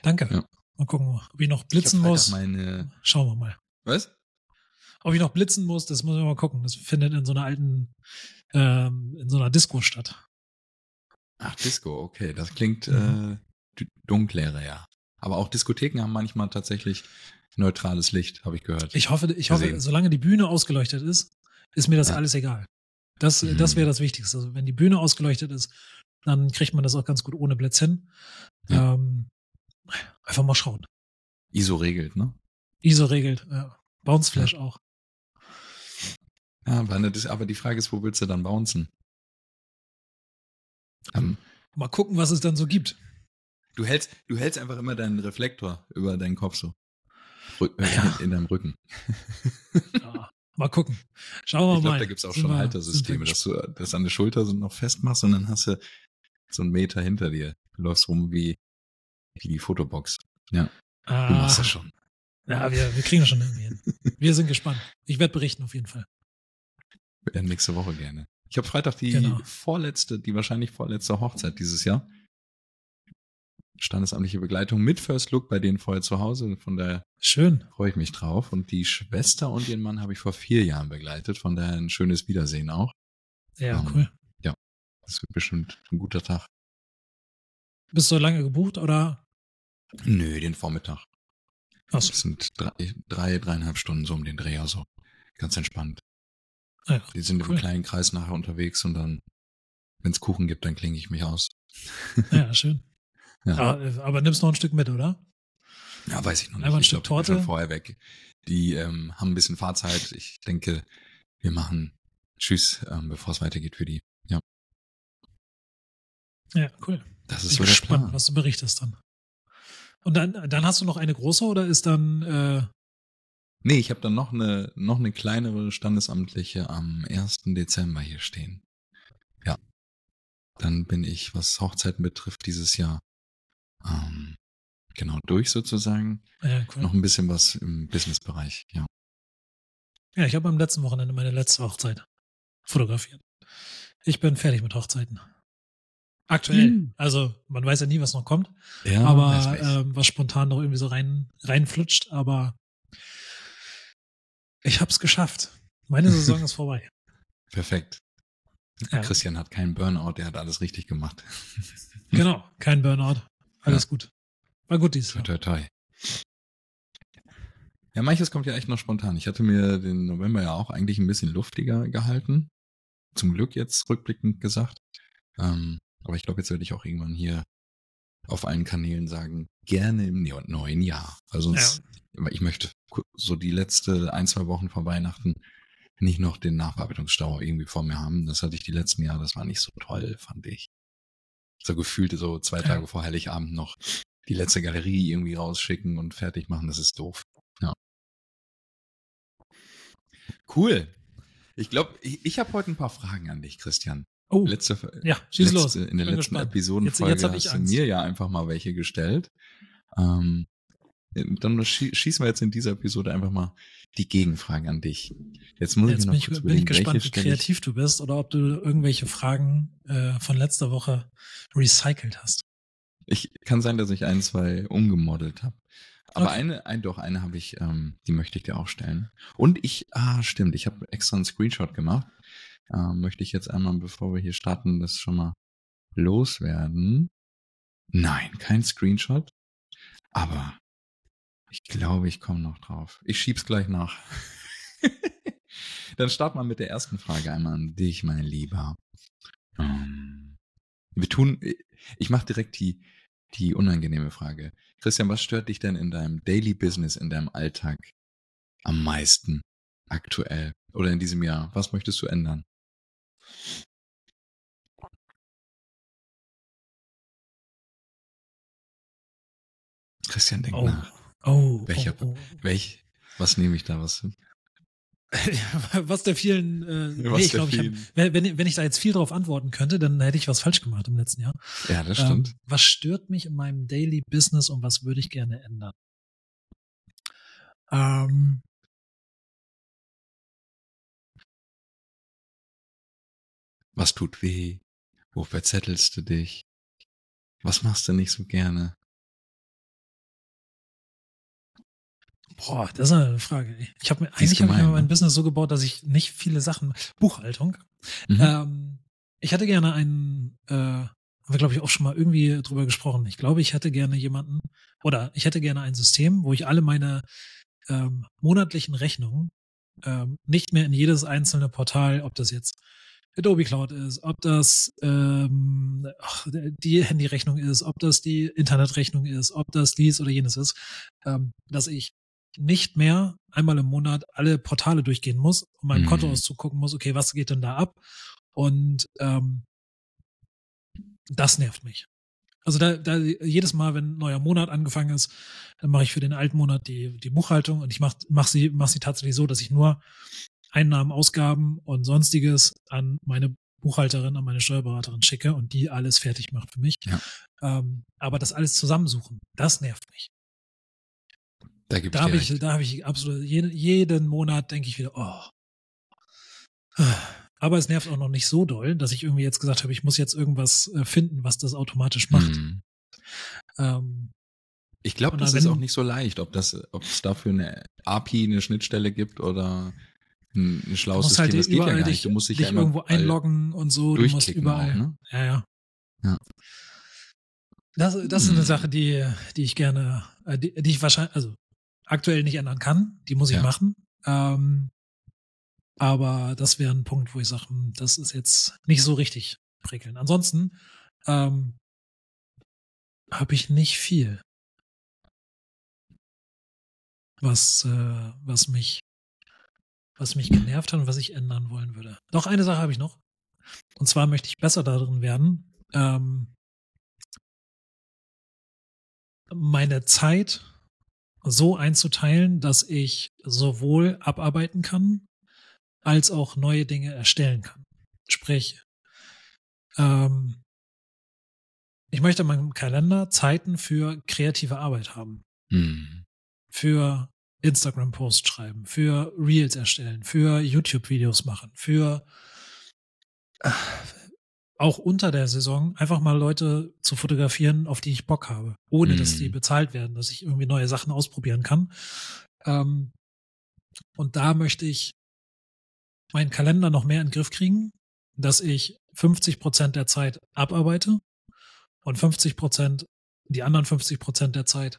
Danke. Ja. Mal gucken, ob ich noch Ich blitzen Freitag muss. Meine, Schauen wir mal. was? Ob ich noch blitzen muss, das muss ich mal gucken. Das findet in so einer alten, ähm, in so einer Disco statt. Ach, Disco, okay. Das klingt Mhm. äh, d- dunkler, ja. Aber auch Diskotheken haben manchmal tatsächlich neutrales Licht, habe ich gehört. Ich hoffe, ich hoffe, Gesehen. solange die Bühne ausgeleuchtet ist, ist mir das Ja. alles egal. Das, Mhm. das wäre das Wichtigste. Also wenn die Bühne ausgeleuchtet ist, dann kriegt man das auch ganz gut ohne Blitz hin. Ja. Ähm, einfach mal schauen. ISO regelt, ne? ISO regelt, ja. Bounce Flash auch. Ja, aber, ne, das, aber die Frage ist, wo willst du dann bouncen? Ähm, Mal gucken, was es dann so gibt. du, hältst, du hältst einfach immer deinen Reflektor über deinen Kopf so. Äh, Ja. in, in deinem Rücken. Ja, mal gucken. Schauen wir Ich glaube, mal. da gibt's auch Sind schon wir- Haltersysteme, dass du das an der Schulter so noch festmachst und dann hast du so einen Meter hinter dir. Du läufst rum wie, wie die Fotobox. wir- Du machst ah, das schon. ja, wir, wir kriegen das schon irgendwie hin. Wir sind gespannt. Ich werde berichten auf jeden Fall. Nächste Woche gerne. Ich habe Freitag die Genau. vorletzte, die wahrscheinlich vorletzte Hochzeit dieses Jahr. Standesamtliche Begleitung mit First Look bei denen vorher zu Hause. Von daher Schön. freue ich mich drauf. Und die Schwester und ihren Mann habe ich vor vier Jahren begleitet. Von daher ein schönes Wiedersehen auch. Ja, Ähm, cool. Das wird bestimmt ein guter Tag. Bist du lange gebucht oder? Nö, den Vormittag. Achso. Das sind drei, drei dreieinhalb Stunden so um den Dreh. Also ganz entspannt. Ja, Die sind cool. im kleinen Kreis nachher unterwegs und dann, wenn es Kuchen gibt, dann klinge ich mich aus. ja schön. Ja. Aber, aber nimmst noch ein Stück mit, oder? Ja, weiß ich noch nicht. Einmal ein ich Stück glaub, ich Torte? vorher weg. Die ähm, haben ein bisschen Fahrzeit. Ich denke, wir machen Tschüss, ähm, bevor es weitergeht für die. Ja, Ja, cool. das Ich ist so bin der gespannt, Plan. was du berichtest dann. Und dann, dann hast du noch eine große oder ist dann, äh, Nee, ich habe dann noch eine, noch eine kleinere Standesamtliche am 1. Dezember hier stehen. Ja. Dann bin ich, was Hochzeiten betrifft, dieses Jahr ähm, genau durch sozusagen. ja, cool. Noch ein bisschen was im Businessbereich, ja. Ja, ich habe am letzten Wochenende meine letzte Hochzeit fotografiert. Ich bin fertig mit Hochzeiten. Aktuell. Mhm. Also man weiß ja nie, was noch kommt, Ja, aber ähm, was spontan noch irgendwie so rein reinflutscht. Aber ich habe es geschafft. Meine Saison ist vorbei. Perfekt. Ja, Christian hat keinen Burnout, der hat alles richtig gemacht. genau, kein Burnout. Alles gut. War gut dieses Toi, Jahr. toi, toi. Ja, manches kommt ja echt noch spontan. Ich hatte mir den November ja auch eigentlich ein bisschen luftiger gehalten. Zum Glück jetzt rückblickend gesagt. Ähm, aber ich glaube, jetzt werde ich auch irgendwann hier auf allen Kanälen sagen, gerne im neuen Jahr. Weil sonst, aber ich möchte so die letzte ein, zwei Wochen vor Weihnachten nicht noch den Nachbearbeitungsstau irgendwie vor mir haben. Das hatte ich die letzten Jahre, das war nicht so toll, fand ich. So gefühlt so zwei. Tage vor Heiligabend noch die letzte Galerie irgendwie rausschicken und fertig machen, das ist doof. Ja. Cool. Ich glaube, ich, ich habe heute ein paar Fragen an dich, Christian. Oh, Letzte, ja, schieß letzte, los. In der Bin letzten gespannt. Episodenfolge Jetzt- jetzt hast du Angst. mir ja einfach mal welche gestellt. Ähm, dann schie- schießen wir jetzt in dieser Episode einfach mal die Gegenfragen an dich. Jetzt muss Jetzt ich mir bin noch ich, bin ich gespannt, wie kreativ du bist oder ob du irgendwelche Fragen äh, von letzter Woche recycelt hast. Ich kann sein, dass ich ein, zwei umgemodelt habe. Aber Okay. eine, ein, doch, eine habe ich, ähm, die möchte ich dir auch stellen. Und ich, ah, stimmt, ich habe extra einen Screenshot gemacht. Ähm, möchte ich jetzt einmal, bevor wir hier starten, das schon mal loswerden. Nein, kein Screenshot. Aber ich glaube, ich komme noch drauf. Ich schieb's gleich nach. Dann starten wir mit der ersten Frage einmal an dich, mein Lieber. Ähm, wir tun, ich mache direkt die, die unangenehme Frage. Christian, was stört dich denn in deinem Daily Business, in deinem Alltag am meisten aktuell oder in diesem Jahr? Was möchtest du ändern? Christian, denk Oh, nach. Oh, Welcher- oh, Welch, was nehme ich da? Was? oh. was der vielen, äh, Was nee, ich glaube, ich hab, wenn wenn ich da jetzt viel drauf antworten könnte, dann hätte ich was falsch gemacht im letzten Jahr. Ja, das stimmt. Ähm, was stört mich in meinem Daily Business und was würde ich gerne ändern? Ähm, Was tut weh? Wo verzettelst du dich? Was machst du nicht so gerne? Boah, das ist eine Frage. Ich habe mir eigentlich habe ich mir mein ne? Business so gebaut, dass ich nicht viele Sachen Buchhaltung. Mhm. Ähm, ich hätte gerne einen, äh, haben wir glaube ich auch schon mal irgendwie drüber gesprochen. Ich glaube, ich hätte gerne jemanden oder ich hätte gerne ein System, wo ich alle meine ähm, monatlichen Rechnungen ähm, nicht mehr in jedes einzelne Portal, ob das jetzt Adobe Cloud ist, ob das ähm, die Handyrechnung ist, ob das die Internetrechnung ist, ob das dies oder jenes ist, ähm, dass ich nicht mehr einmal im Monat alle Portale durchgehen muss, um meinem mhm. Konto auszugucken muss, okay, was geht denn da ab? Und ähm, das nervt mich. Also da, da jedes Mal, wenn ein neuer Monat angefangen ist, dann mache ich für den alten Monat die, die Buchhaltung und ich mache mach sie, mach sie tatsächlich so, dass ich nur Einnahmen, Ausgaben und sonstiges an meine Buchhalterin, an meine Steuerberaterin schicke und die alles fertig macht für mich. Ja. Ähm, aber das alles zusammensuchen, das nervt mich. Da, da habe ich, da habe ich absolut jeden, jeden Monat denke ich wieder, oh. Aber es nervt auch noch nicht so doll, dass ich irgendwie jetzt gesagt habe, ich muss jetzt irgendwas äh, finden, was das automatisch macht. Mhm. Ähm, ich glaube, das ist auch nicht so leicht, ob das, ob es dafür eine API, eine Schnittstelle gibt oder ein, ein schlaues System. Halt das geht ja gar nicht. Du musst dich, dich ja irgendwo einloggen und so. Du musst überall. Auch, ne? Ja, ja. ja. Das, das ist eine hm. Sache, die, die ich gerne, äh, die, die ich wahrscheinlich, also aktuell nicht ändern kann. Die muss ich ja. machen. Ähm, aber das wäre ein Punkt, wo ich sage, hm, das ist jetzt nicht so richtig prickeln. Ansonsten ähm, habe ich nicht viel, was, äh, was mich, was mich genervt hat und was ich ändern wollen würde. Doch eine Sache habe ich noch. Und zwar möchte ich besser darin werden, ähm, meine Zeit so einzuteilen, dass ich sowohl abarbeiten kann, als auch neue Dinge erstellen kann. Sprich, ähm, ich möchte in meinem Kalender Zeiten für kreative Arbeit haben. Mhm. Für Instagram-Posts schreiben, für Reels erstellen, für YouTube-Videos machen, für auch unter der Saison einfach mal Leute zu fotografieren, auf die ich Bock habe, ohne mhm. dass die mhm. bezahlt werden, dass ich irgendwie neue Sachen ausprobieren kann. Ähm, und da möchte ich meinen Kalender noch mehr in den Griff kriegen, dass ich 50 Prozent der Zeit abarbeite und 50 Prozent, die anderen 50 Prozent der Zeit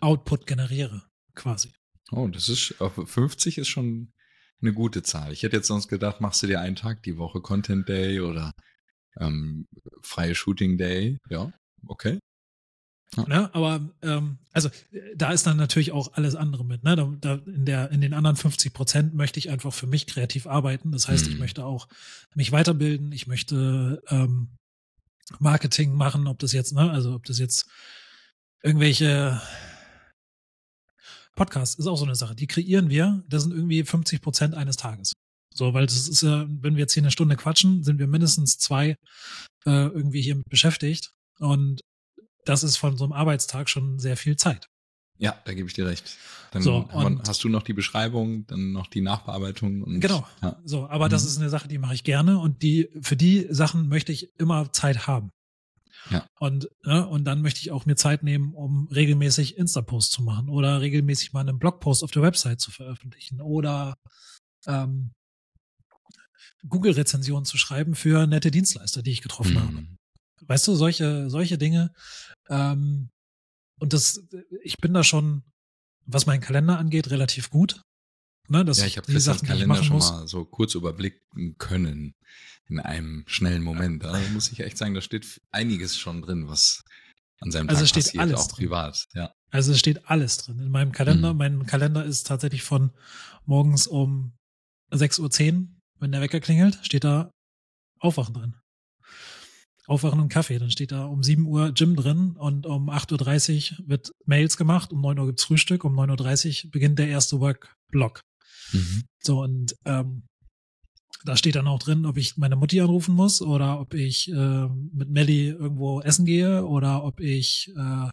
Output generiere, quasi. Oh, das ist, 50 ist schon eine gute Zahl. Ich hätte jetzt sonst gedacht, machst du dir einen Tag die Woche Content Day oder ähm, freie Shooting Day. Ja, okay. Ja. Ne? Aber ähm, also da ist dann natürlich auch alles andere mit. Ne? Da, da in, der, in den anderen 50 Prozent möchte ich einfach für mich kreativ arbeiten. Das heißt, mhm. ich möchte auch mich weiterbilden, ich möchte ähm, Marketing machen, ob das jetzt, ne, also ob das jetzt irgendwelche Podcasts ist auch so eine Sache. Die kreieren wir, das sind irgendwie 50 Prozent eines Tages. So, weil das ist ja, wenn wir jetzt hier eine Stunde quatschen, sind wir mindestens zwei äh, irgendwie hier beschäftigt. Und das ist von so einem Arbeitstag schon sehr viel Zeit. Ja, da gebe ich dir recht. Dann so, hast du noch die Beschreibung, dann noch die Nachbearbeitung. Und, genau. Ja. So, aber mhm. das ist eine Sache, die mache ich gerne und die für die Sachen möchte ich immer Zeit haben. Ja. Und, ja, und dann möchte ich auch mir Zeit nehmen, um regelmäßig Insta-Posts zu machen oder regelmäßig mal einen Blogpost auf der Website zu veröffentlichen oder ähm, Google-Rezensionen zu schreiben für nette Dienstleister, die ich getroffen mhm. habe. Weißt du, solche, solche Dinge. Ähm, und das, ich bin da schon, was meinen Kalender angeht, relativ gut. Ne, ja, ich habe den Kalender schon mal so kurz überblicken können in einem schnellen Moment. Da muss ich echt sagen, da steht einiges schon drin, was an seinem also Tag steht passiert, alles auch drin. privat. Ja. Also es steht alles drin in meinem Kalender. Mhm. Mein Kalender ist tatsächlich von morgens um 6.10 Uhr, wenn der Wecker klingelt, steht da Aufwachen drin. Aufwachen und Kaffee. Dann steht da um 7 Uhr Gym drin und um 8.30 Uhr wird Mails gemacht, um 9 Uhr gibt's Frühstück, um 9.30 Uhr beginnt der erste Work-Block. Mhm. So, und ähm, da steht dann auch drin, ob ich meine Mutti anrufen muss oder ob ich äh, mit Melly irgendwo essen gehe oder ob ich äh,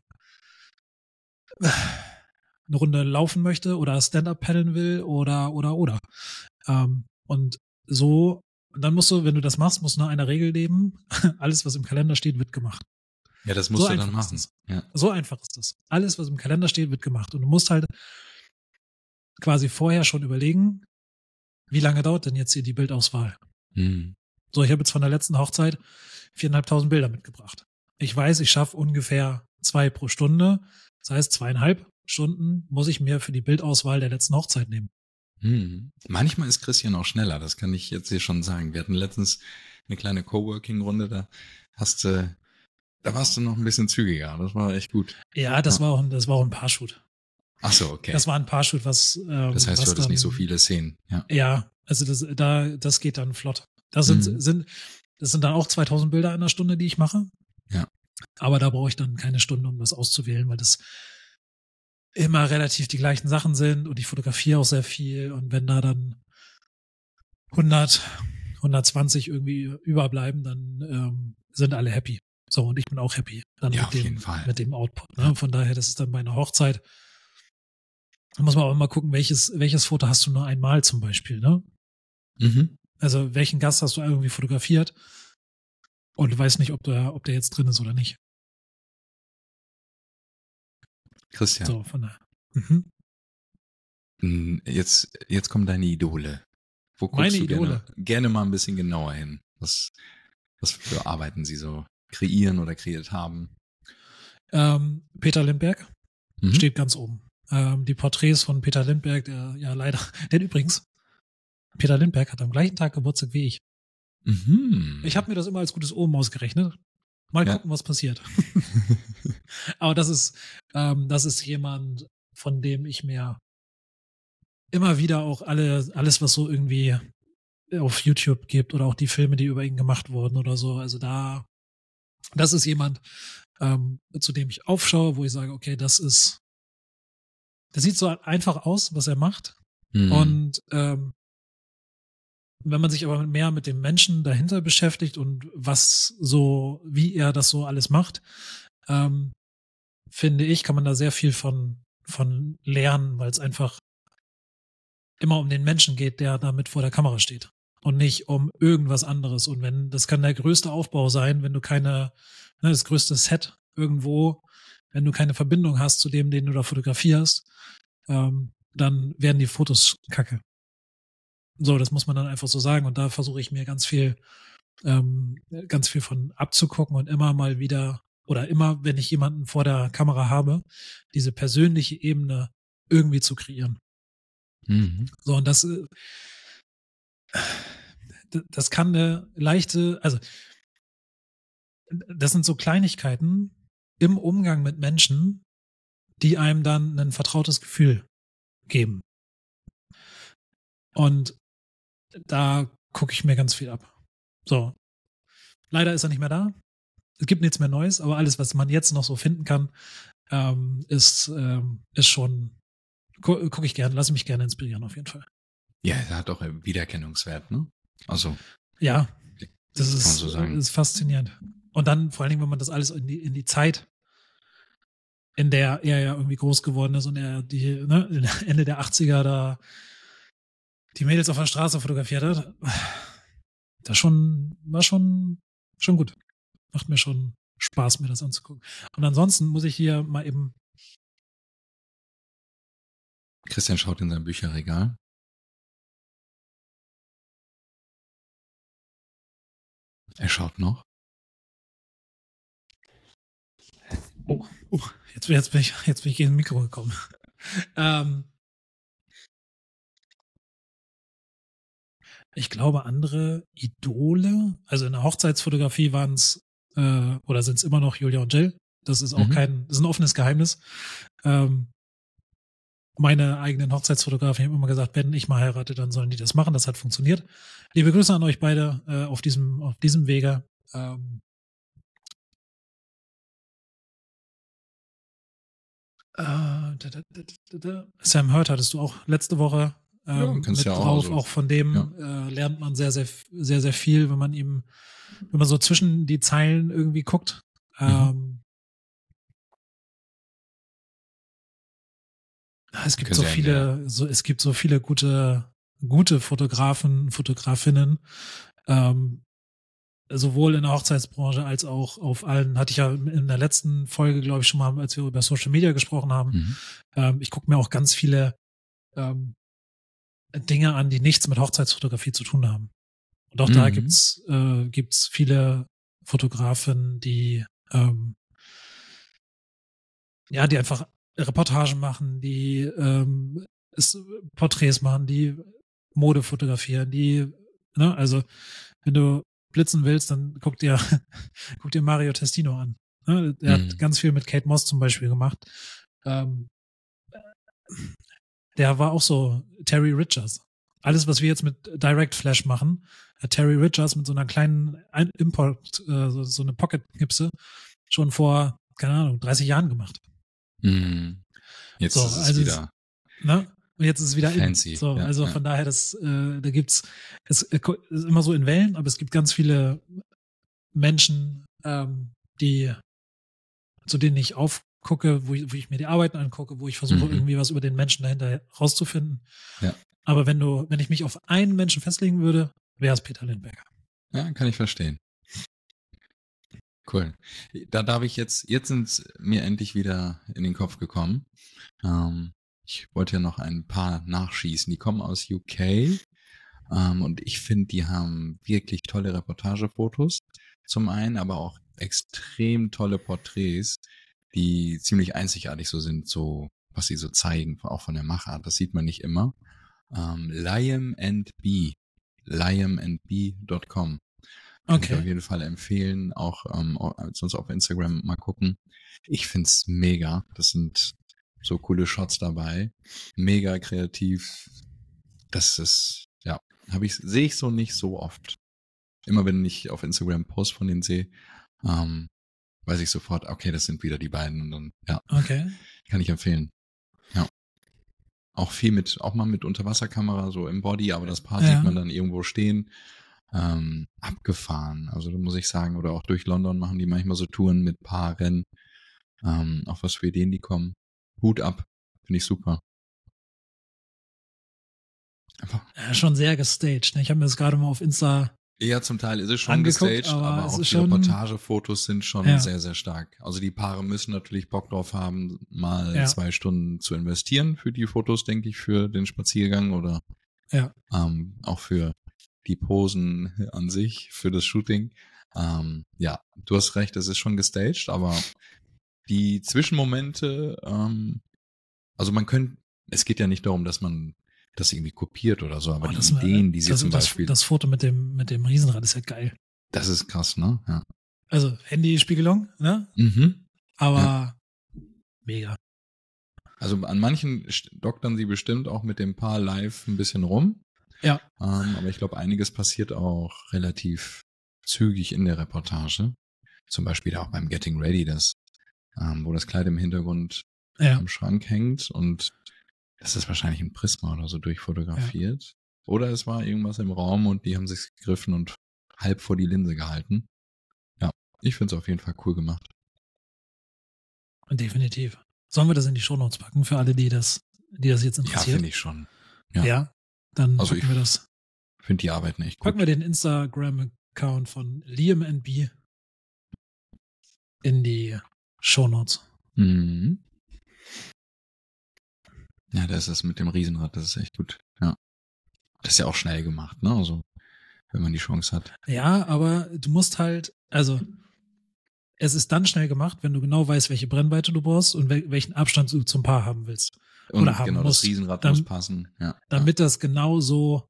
eine Runde laufen möchte oder Stand-up paddeln will oder oder oder. Ähm, und so, dann musst du, wenn du das machst, musst du nach einer Regel leben. Alles, was im Kalender steht, wird gemacht. Ja, das musst so du dann machen. Ja. So einfach ist das. Alles, was im Kalender steht, wird gemacht. Und du musst halt quasi vorher schon überlegen, wie lange dauert denn jetzt hier die Bildauswahl? Mhm. So, ich habe jetzt von der letzten Hochzeit viereinhalbtausend Bilder mitgebracht. Ich weiß, ich schaffe ungefähr zwei pro Stunde. Das heißt, zweieinhalb Stunden muss ich mir für die Bildauswahl der letzten Hochzeit nehmen. Hm. Manchmal ist Christian auch schneller, das kann ich jetzt hier schon sagen. Wir hatten letztens eine kleine Coworking-Runde, da hast du, da warst du noch ein bisschen zügiger. Das war echt gut. Ja, das ja. war auch, das war auch ein Paarshoot. Ach so, okay. Das war ein Paarshoot, was. Ähm, das heißt, du hattest dann, nicht so viele Szenen. Ja, ja also das, da, das geht dann flott. Das sind, mhm. sind, das sind dann auch 2000 Bilder in der Stunde, die ich mache. Ja. Aber da brauche ich dann keine Stunde, um das auszuwählen, weil das immer relativ die gleichen Sachen sind und ich fotografiere auch sehr viel und wenn da dann 100, 120 irgendwie überbleiben, dann ähm, sind alle happy. So, und ich bin auch happy dann ja, mit, dem, mit dem Output. Ne? Von daher, das ist dann bei einer Hochzeit. Da muss man auch mal gucken, welches, welches Foto hast du nur einmal zum Beispiel, ne? Mhm. Also, welchen Gast hast du irgendwie fotografiert und du weißt nicht, ob der, ob der jetzt drin ist oder nicht. Christian. So, von daher. Mhm. Hm, jetzt, jetzt kommen deine Idole. Wo guckst Meine du Idole. Gerne, gerne mal ein bisschen genauer hin? Was, was für Arbeiten sie so kreieren oder kreiert haben? Ähm, Peter Lindberg Mhm. steht ganz oben. Ähm, die Porträts von Peter Lindberg, der ja leider, denn übrigens, Peter Lindberg hat am gleichen Tag Geburtstag wie ich. Mhm. Ich habe mir das immer als gutes Omen ausgerechnet. Mal Ja. gucken, was passiert. Aber das ist, ähm, das ist jemand, von dem ich mir immer wieder auch alle, alles, was so irgendwie auf YouTube gibt oder auch die Filme, die über ihn gemacht wurden oder so. Also da, das ist jemand, ähm, zu dem ich aufschaue, wo ich sage, okay, das ist, das sieht so einfach aus, was er macht. Mhm. Und ähm, wenn man sich aber mehr mit dem Menschen dahinter beschäftigt und was so, wie er das so alles macht, ähm, finde ich, kann man da sehr viel von, von lernen, weil es einfach immer um den Menschen geht, der damit vor der Kamera steht. Und nicht um irgendwas anderes. Und wenn, das kann der größte Aufbau sein, wenn du keine, ne, das größte Set irgendwo, wenn du keine Verbindung hast zu dem, den du da fotografierst, ähm, dann werden die Fotos kacke. So, das muss man dann einfach so sagen. Und da versuche ich mir ganz viel, ähm, ganz viel von abzugucken und immer mal wieder, oder immer, wenn ich jemanden vor der Kamera habe, diese persönliche Ebene irgendwie zu kreieren. Mhm. So, und das, äh, das kann eine leichte, also das sind so Kleinigkeiten im Umgang mit Menschen, die einem dann ein vertrautes Gefühl geben. Und da gucke ich mir ganz viel ab. So. Leider ist er nicht mehr da. Es gibt nichts mehr Neues, aber alles, was man jetzt noch so finden kann, ähm, ist, ähm, ist schon, gu gucke ich gerne, lasse mich gerne inspirieren auf jeden Fall. Ja, er hat auch Wiedererkennungswert, ne? Also, Ja, das ist, so ist faszinierend. Und dann vor allen Dingen, wenn man das alles in die, in die Zeit, in der er ja irgendwie groß geworden ist und er die, ne, Ende der 80er da die Mädels auf der Straße fotografiert hat, das schon, war schon, schon gut. Macht mir schon Spaß, mir das anzugucken. Und ansonsten muss ich hier mal eben, Christian schaut in sein Bücherregal. Er schaut noch. Oh, oh jetzt, jetzt bin ich, jetzt bin ich gegen Mikro gekommen. ähm, ich glaube, andere Idole, also in der Hochzeitsfotografie waren es äh, oder sind es immer noch Julia und Jill. Das ist auch Mhm. kein, das ist ein offenes Geheimnis. Ähm, meine eigenen Hochzeitsfotografen haben immer gesagt, wenn ich mal heirate, dann sollen die das machen. Das hat funktioniert. Liebe Grüße an euch beide äh, auf diesem, auf diesem Wege. Ähm, Sam Hurt hattest du auch letzte Woche Ja, ähm, kannst mit ja auch drauf. so- Auch von dem äh, lernt man sehr, sehr, sehr, sehr viel, wenn man ihm, wenn man so zwischen die Zeilen irgendwie guckt. Mhm. Ähm, Ja, Es gibt so viele, so, es gibt so viele gute, gute Fotografen, Fotografinnen, ähm, sowohl in der Hochzeitsbranche als auch auf allen, hatte ich ja in der letzten Folge, glaube ich, schon mal, als wir über Social Media gesprochen haben. Mhm. Ähm, ich gucke mir auch ganz viele ähm, Dinge an, die nichts mit Hochzeitsfotografie zu tun haben. Und auch mhm. da gibt's äh, gibt's viele Fotografen, die ähm, ja, die einfach Reportagen machen, die ähm, ist, Porträts machen, die Mode fotografieren, die, ne, also wenn du blitzen willst, dann guck dir, guck dir Mario Testino an. Ne? Der mhm. hat ganz viel mit Kate Moss zum Beispiel gemacht. Ähm, der war auch so Terry Richards. Alles, was wir jetzt mit Direct Flash machen, Terry Richards mit so einer kleinen Import, äh, so, so eine Pocket-Gipse, schon vor, keine Ahnung, 30 Jahren gemacht. Mhm. Jetzt so, ist es also wieder. Ne? Und jetzt ist es wieder fancy. In. So, ja, also ja. von daher, das, äh, da gibt's, es ist immer so in Wellen, aber es gibt ganz viele Menschen, ähm, die, zu denen ich aufgucke, wo ich, wo ich mir die Arbeiten angucke, wo ich versuche, mhm. irgendwie was über den Menschen dahinter rauszufinden. Ja. Aber wenn du, wenn ich mich auf einen Menschen festlegen würde, wäre es Peter Lindberger. Ja, kann ich verstehen. Cool. Da darf ich jetzt, jetzt sind mir endlich wieder in den Kopf gekommen. Ähm, ich wollte ja noch ein paar nachschießen. Die kommen aus UK. Ähm, und ich finde, die haben wirklich tolle Reportagefotos. Zum einen, aber auch extrem tolle Porträts, die ziemlich einzigartig so sind, so, was sie so zeigen, auch von der Machart. Das sieht man nicht immer. Ähm, Liam and B. liamandb.com kann okay. ich auf jeden Fall empfehlen. Auch ähm, sonst auf Instagram mal gucken. Ich find's mega. Das sind so coole Shots dabei. Mega kreativ. Das ist, ja, habe ich, sehe ich so nicht so oft. Immer wenn ich auf Instagram Post von denen sehe, ähm, weiß ich sofort, okay, das sind wieder die beiden. Und dann, ja. Okay. Kann ich empfehlen. Ja. Auch viel mit, auch mal mit Unterwasserkamera, so im Body, aber das Paar ja. sieht man dann irgendwo stehen ähm, abgefahren. Also da muss ich sagen, oder auch durch London machen die manchmal so Touren mit Paaren. Ähm, auch was für Ideen die kommen. Hut ab, finde ich super. Ja, schon sehr gestaged. Ne? Ich habe mir das gerade mal auf Insta. Ja, zum Teil ist es schon gestaged, aber, aber auch die schon, Reportagefotos sind schon ja. sehr, sehr stark. Also die Paare müssen natürlich Bock drauf haben, mal ja. zwei Stunden zu investieren für die Fotos, denke ich, für den Spaziergang oder ähm, auch für die Posen an sich für das Shooting. Ähm, ja, du hast recht, es ist schon gestaged, aber die Zwischenmomente, ähm, also man könnte, es geht ja nicht darum, dass man das irgendwie kopiert oder so, aber oh, die Ideen, die sie das, zum das, Beispiel. Das Foto mit dem, mit dem Riesenrad ist ja geil. Das ist krass, ne? Ja. Also Handy-Spiegelung, ne? Mhm. Aber ja. mega. Also an manchen doktern sie bestimmt auch mit dem Paar live ein bisschen rum. Ja. Ähm, aber ich glaube, einiges passiert auch relativ zügig in der Reportage. Zum Beispiel auch beim Getting Ready, das, ähm, wo das Kleid im Hintergrund ja. am Schrank hängt und das ist wahrscheinlich ein Prisma oder so durchfotografiert. Ja. Oder es war irgendwas im Raum und die haben sich gegriffen und halb vor die Linse gehalten. Ja, ich finde es auf jeden Fall cool gemacht. Definitiv. Sollen wir das in die Shownotes packen für alle, die das, die das jetzt interessiert? Ja, finde ich schon. Ja. ja. Dann also packen wir das. Finde die Arbeit nicht gut. Packen wir den Instagram-Account von Liam NB in die Shownotes. Mhm. Ja, das ist mit dem Riesenrad, das ist echt gut. Ja. Das ist ja auch schnell gemacht, ne? Also, wenn man die Chance hat. Ja, aber du musst halt, also, es ist dann schnell gemacht, wenn du genau weißt, welche Brennweite du brauchst und welchen Abstand du zum Paar haben willst. Und oder haben genau, muss, das Riesenrad dann, muss passen. Ja, damit ja. das genau so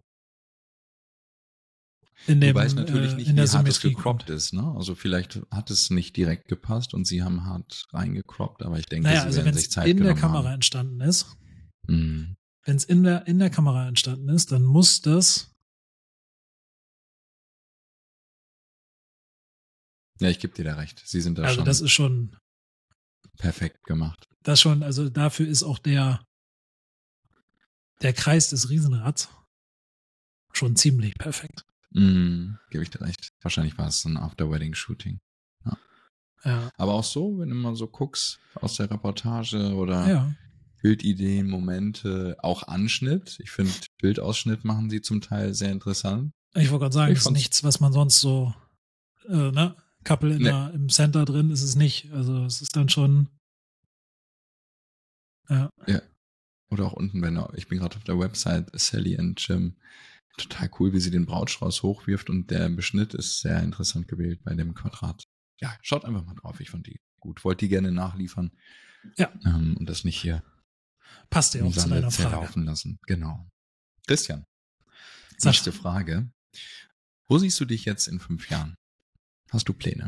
in dem, du weißt natürlich äh, nicht, in wie hart es gecroppt ist. Ne? Also vielleicht hat es nicht direkt gepasst und sie haben hart reingecroppt, aber ich denke, naja, sie also werden sich Zeit in der Kamera haben. entstanden ist, mhm. wenn es in der, in der Kamera entstanden ist, dann muss das Ja, ich gebe dir da recht. Sie sind da also schon. Also das ist schon perfekt gemacht. Das schon, also dafür ist auch der der Kreis des Riesenrads schon ziemlich perfekt. Mm, gebe ich dir recht. Wahrscheinlich war es ein After-Wedding-Shooting. Ja. ja. Aber auch so, wenn du mal so guckst aus der Reportage oder ja. Bildideen, Momente, auch Anschnitt. Ich finde, Bildausschnitt machen sie zum Teil sehr interessant. Ich wollte gerade sagen, es ist nichts, was man sonst so, äh, ne? Couple in nee. der, im Center drin ist es nicht. Also es ist dann schon. Ja. ja. Oder auch unten, wenn er, ich bin gerade auf der Website Sally and Jim. Total cool, wie sie den Brautstrauß hochwirft und der Beschnitt ist sehr interessant gewählt bei dem Quadrat. Ja, schaut einfach mal drauf. Ich fand die gut. Wollte die gerne nachliefern. Ja. Ähm, und das nicht hier Passt ja auch zu deiner Frage. laufen lassen. Genau. Christian, Sag. nächste Frage. Wo siehst du dich jetzt in fünf Jahren? Hast du Pläne?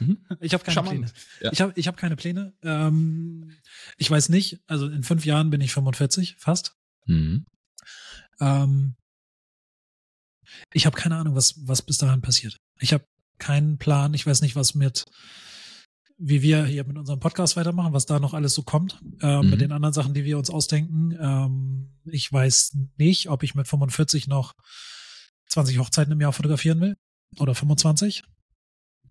Mhm. Ich habe keine Charmant. Pläne. Ja. Ich habe ich hab keine Pläne. Ich weiß nicht, also in fünf Jahren bin ich 45, fast. Mhm. Ähm, ich habe keine Ahnung, was, was bis dahin passiert. Ich habe keinen Plan. Ich weiß nicht, was mit, wie wir hier mit unserem Podcast weitermachen, was da noch alles so kommt, ähm, Mhm. mit den anderen Sachen, die wir uns ausdenken. Ähm, ich weiß nicht, ob ich mit 45 noch 20 Hochzeiten im Jahr fotografieren will oder 25.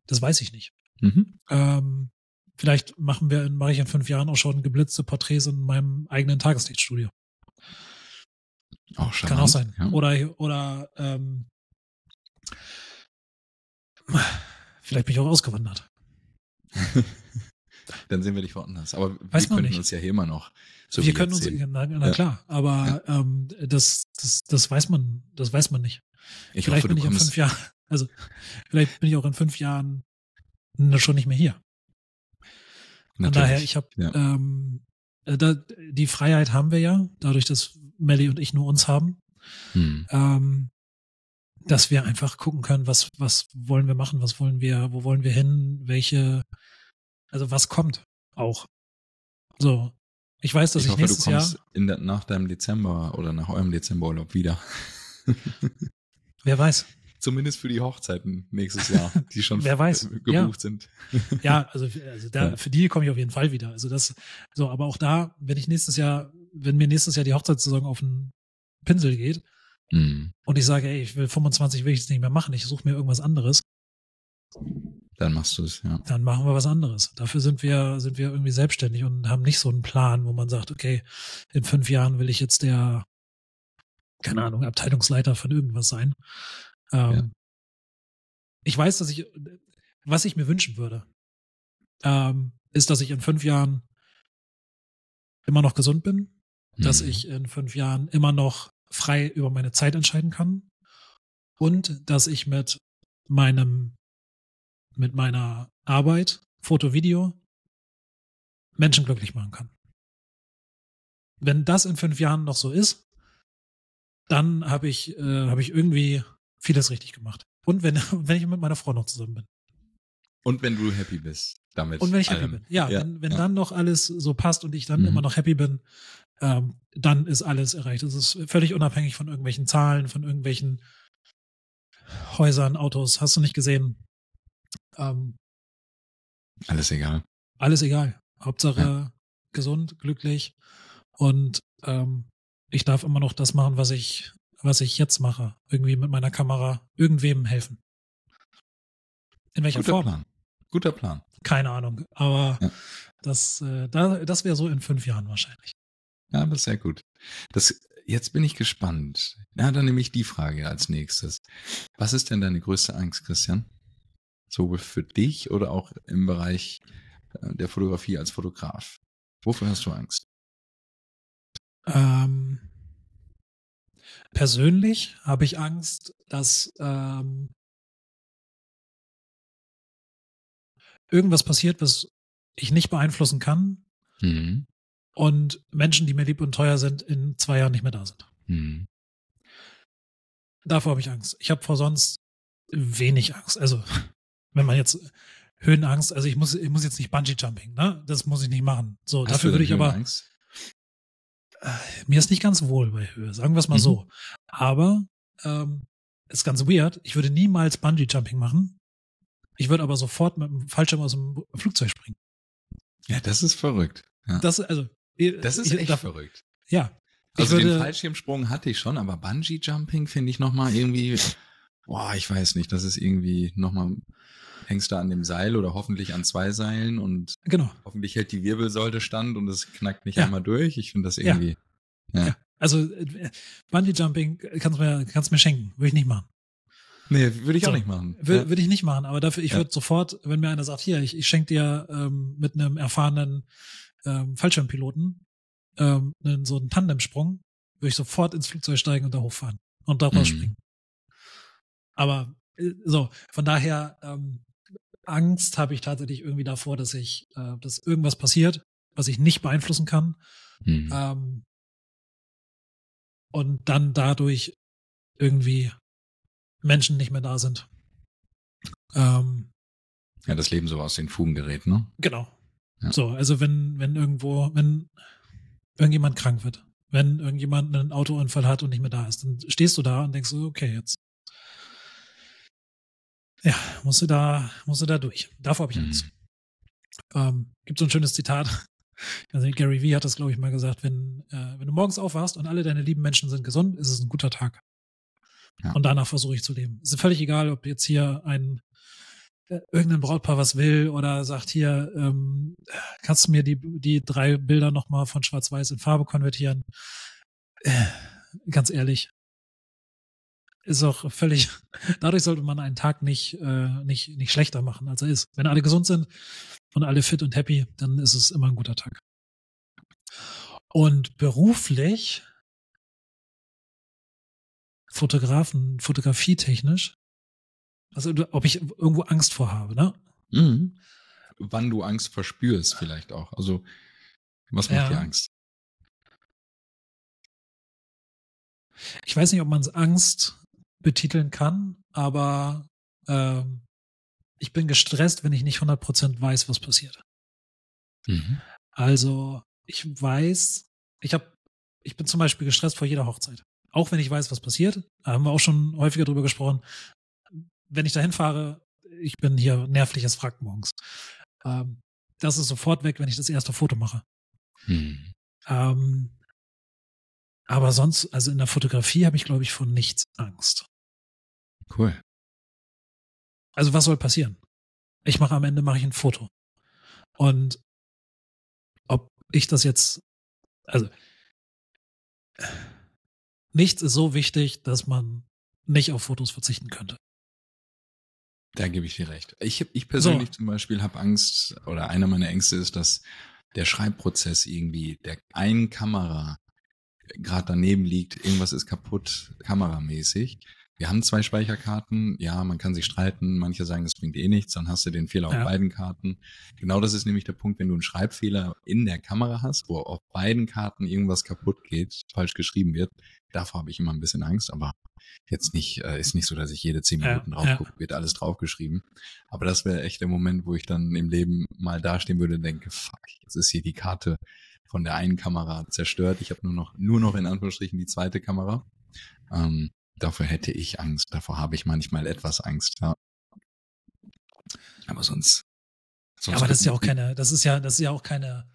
Das weiß ich nicht. Mhm. Ähm, vielleicht machen wir, mache ich in fünf Jahren auch schon geblitzte Porträts in meinem eigenen Tageslichtstudio. Auch schon. Kann auch sein. Ja. Oder, oder ähm, vielleicht bin ich auch ausgewandert. Dann sehen wir dich woanders. Aber Weiß wir man könnten nicht. uns ja hier immer noch. So wir können uns, na, na Ja. klar, aber ähm, das, das, das weiß man, das weiß man nicht. Ich vielleicht hoffe, bin ich in fünf Jahren, also vielleicht bin ich auch in fünf Jahren schon nicht mehr hier. Von Natürlich. daher, ich habe Ja. ähm, äh, da, die Freiheit haben wir ja, dadurch, dass Melly und ich nur uns haben, Hm. ähm, dass wir einfach gucken können, was, was wollen wir machen, was wollen wir, wo wollen wir hin, welche, also was kommt auch. So. Ich weiß, dass ich ich, hoffe, du nächstes Jahr, kommst in der, nach deinem Dezember oder nach eurem Dezemberurlaub wieder. wer weiß. Zumindest für die Hochzeiten nächstes Jahr, die schon Wer weiß, äh, gebucht sind. Ja, also, also da, Ja. für die komme ich auf jeden Fall wieder. Also das, so, aber auch da, wenn ich nächstes Jahr, wenn mir nächstes Jahr die Hochzeitssaison auf den Pinsel geht Hm. und ich sage, ey, ich will 25 will ich es nicht mehr machen, ich suche mir irgendwas anderes, Dann machst du es, ja. dann machen wir was anderes. Dafür sind wir, sind wir irgendwie selbstständig und haben nicht so einen Plan, wo man sagt, okay, in fünf Jahren will ich jetzt der, keine Ahnung, Abteilungsleiter von irgendwas sein. Ähm, Ja. Ich weiß, dass ich, was ich mir wünschen würde, ähm, ist, dass ich in fünf Jahren immer noch gesund bin, dass Hm. ich in fünf Jahren immer noch frei über meine Zeit entscheiden kann und dass ich mit meinem mit meiner Arbeit, Foto, Video, Menschen glücklich machen kann. Wenn das in fünf Jahren noch so ist, dann habe ich, äh, habe ich irgendwie vieles richtig gemacht. Und wenn, wenn ich mit meiner Frau noch zusammen bin. Und wenn du happy bist damit. Und wenn ich happy allem. bin. Ja, Ja, wenn, wenn ja. dann noch alles so passt und ich dann Mhm. immer noch happy bin, ähm, dann ist alles erreicht. Es ist völlig unabhängig von irgendwelchen Zahlen, von irgendwelchen Häusern, Autos. Hast du nicht gesehen? Ähm, Alles egal. alles egal. Hauptsache gesund, glücklich und ähm, ich darf immer noch das machen, was ich, was ich jetzt mache. Irgendwie mit meiner Kamera irgendwem helfen. In welcher Guter Form? Plan. Guter Plan. Keine Ahnung. Aber Ja. das, äh, da, das wäre so in fünf Jahren wahrscheinlich. Ja, das ist sehr gut. Das, jetzt bin ich gespannt. Ja, dann nehme ich die Frage als nächstes. Was ist denn deine größte Angst, Christian? Sowohl für dich oder auch im Bereich äh, der Fotografie als Fotograf. Wofür hast du Angst? Ähm, persönlich habe ich Angst, dass ähm, irgendwas passiert, was ich nicht beeinflussen kann Mhm. und Menschen, die mir lieb und teuer sind, in zwei Jahren nicht mehr da sind. Mhm. Davor habe ich Angst. Ich habe vor sonst wenig Angst. Also, wenn man jetzt Höhenangst, also ich muss, ich muss jetzt nicht Bungee-Jumping, ne? Das muss ich nicht machen. So, Hast dafür würde ich aber, Höhenangst? mir ist nicht ganz wohl bei Höhe, sagen wir es mal Mhm. so. Aber ähm, ist ganz weird. Ich würde niemals Bungee-Jumping machen. Ich würde aber sofort mit dem Fallschirm aus dem Flugzeug springen. Ja, das ist verrückt. Ja. Das, also, Das ist ich, echt da- verrückt. Ja. Also den würde, Fallschirmsprung hatte ich schon, aber Bungee Jumping finde ich nochmal irgendwie, boah, ich weiß nicht, das ist irgendwie nochmal, hängst du an dem Seil oder hoffentlich an zwei Seilen und genau. hoffentlich hält die Wirbelsäule stand und es knackt nicht Ja. einmal durch. Ich finde das irgendwie, ja. Ja. Also, äh, Bungee-Jumping kannst du mir, kannst mir schenken. Würde ich nicht machen. Nee, würde ich So. auch nicht machen. Würde ich nicht machen, aber dafür, ich würde sofort, wenn mir einer sagt, hier, ich, ich schenke dir ähm, mit einem erfahrenen ähm, Fallschirmpiloten ähm, einen, so einen Tandemsprung, würde ich sofort ins Flugzeug steigen und da hochfahren und da Mhm. rausspringen. Aber äh, so, von daher, ähm, Angst habe ich tatsächlich irgendwie davor, dass ich, äh, dass irgendwas passiert, was ich nicht beeinflussen kann. Hm. Ähm, und dann dadurch irgendwie Menschen nicht mehr da sind. Ähm, Ja, das Leben so aus den Fugen gerät, ne? Genau. Ja. So, also wenn, wenn irgendwo, wenn irgendjemand krank wird, wenn irgendjemand einen Autounfall hat und nicht mehr da ist, dann stehst du da und denkst so, okay, jetzt. Ja, musst du da, musst du da durch. Davor habe ich Angst. Mhm. Ähm, gibt so ein schönes Zitat. Also Gary Vee hat das, glaube ich, mal gesagt, wenn, äh, wenn du morgens aufwachst und alle deine lieben Menschen sind gesund, ist es ein guter Tag. Ja. Und danach versuche ich zu leben. Es ist völlig egal, ob jetzt hier ein äh, irgendein Brautpaar was will oder sagt hier, ähm, kannst du mir die, die drei Bilder nochmal von Schwarz-Weiß in Farbe konvertieren? Äh, ganz ehrlich. Ist auch völlig, dadurch sollte man einen Tag nicht, äh, nicht, nicht schlechter machen, als er ist. Wenn alle gesund sind und alle fit und happy, dann ist es immer ein guter Tag. Und beruflich, Fotografen, fotografietechnisch, also ob ich irgendwo Angst vor habe, ne? Mhm. Wann du Angst verspürst, vielleicht auch. Also, was macht Ja. dir Angst? Ich weiß nicht, ob man es Angst betiteln kann, aber ähm, ich bin gestresst, wenn ich nicht 100% weiß, was passiert. Mhm. Also ich weiß, ich habe, ich bin zum Beispiel gestresst vor jeder Hochzeit. Auch wenn ich weiß, was passiert, da haben wir auch schon häufiger drüber gesprochen. Wenn ich dahin fahre, ich bin hier nervliches Wrack morgens. Ähm, das ist sofort weg, wenn ich das erste Foto mache. Mhm. Ähm, aber sonst, also in der Fotografie habe ich, glaube ich, von nichts Angst. Cool. Also was soll passieren? Ich mache am Ende mache ich ein Foto. Und ob ich das jetzt, also nichts ist so wichtig, dass man nicht auf Fotos verzichten könnte. Da gebe ich dir recht. Ich, ich persönlich So. zum Beispiel habe Angst, oder einer meiner Ängste ist, dass der Schreibprozess irgendwie der einen Kamera gerade daneben liegt, irgendwas ist kaputt, kameramäßig. Wir haben zwei Speicherkarten, ja, man kann sich streiten, manche sagen, das bringt eh nichts, dann hast du den Fehler Ja. auf beiden Karten. Genau das ist nämlich der Punkt, wenn du einen Schreibfehler in der Kamera hast, wo auf beiden Karten irgendwas kaputt geht, falsch geschrieben wird, davor habe ich immer ein bisschen Angst, aber jetzt nicht, äh, ist nicht so, dass ich jede zehn Ja, Minuten drauf ja. gucke, wird alles draufgeschrieben. Aber das wäre echt der Moment, wo ich dann im Leben mal dastehen würde und denke, fuck, jetzt ist hier die Karte von der einen Kamera zerstört. Ich habe nur noch, nur noch in Anführungsstrichen die zweite Kamera. Ähm, dafür hätte ich Angst. Davor habe ich manchmal etwas Angst. Ja. Aber sonst. sonst Ja, aber das ist ja auch keine, das ist ja, das ist ja auch keine,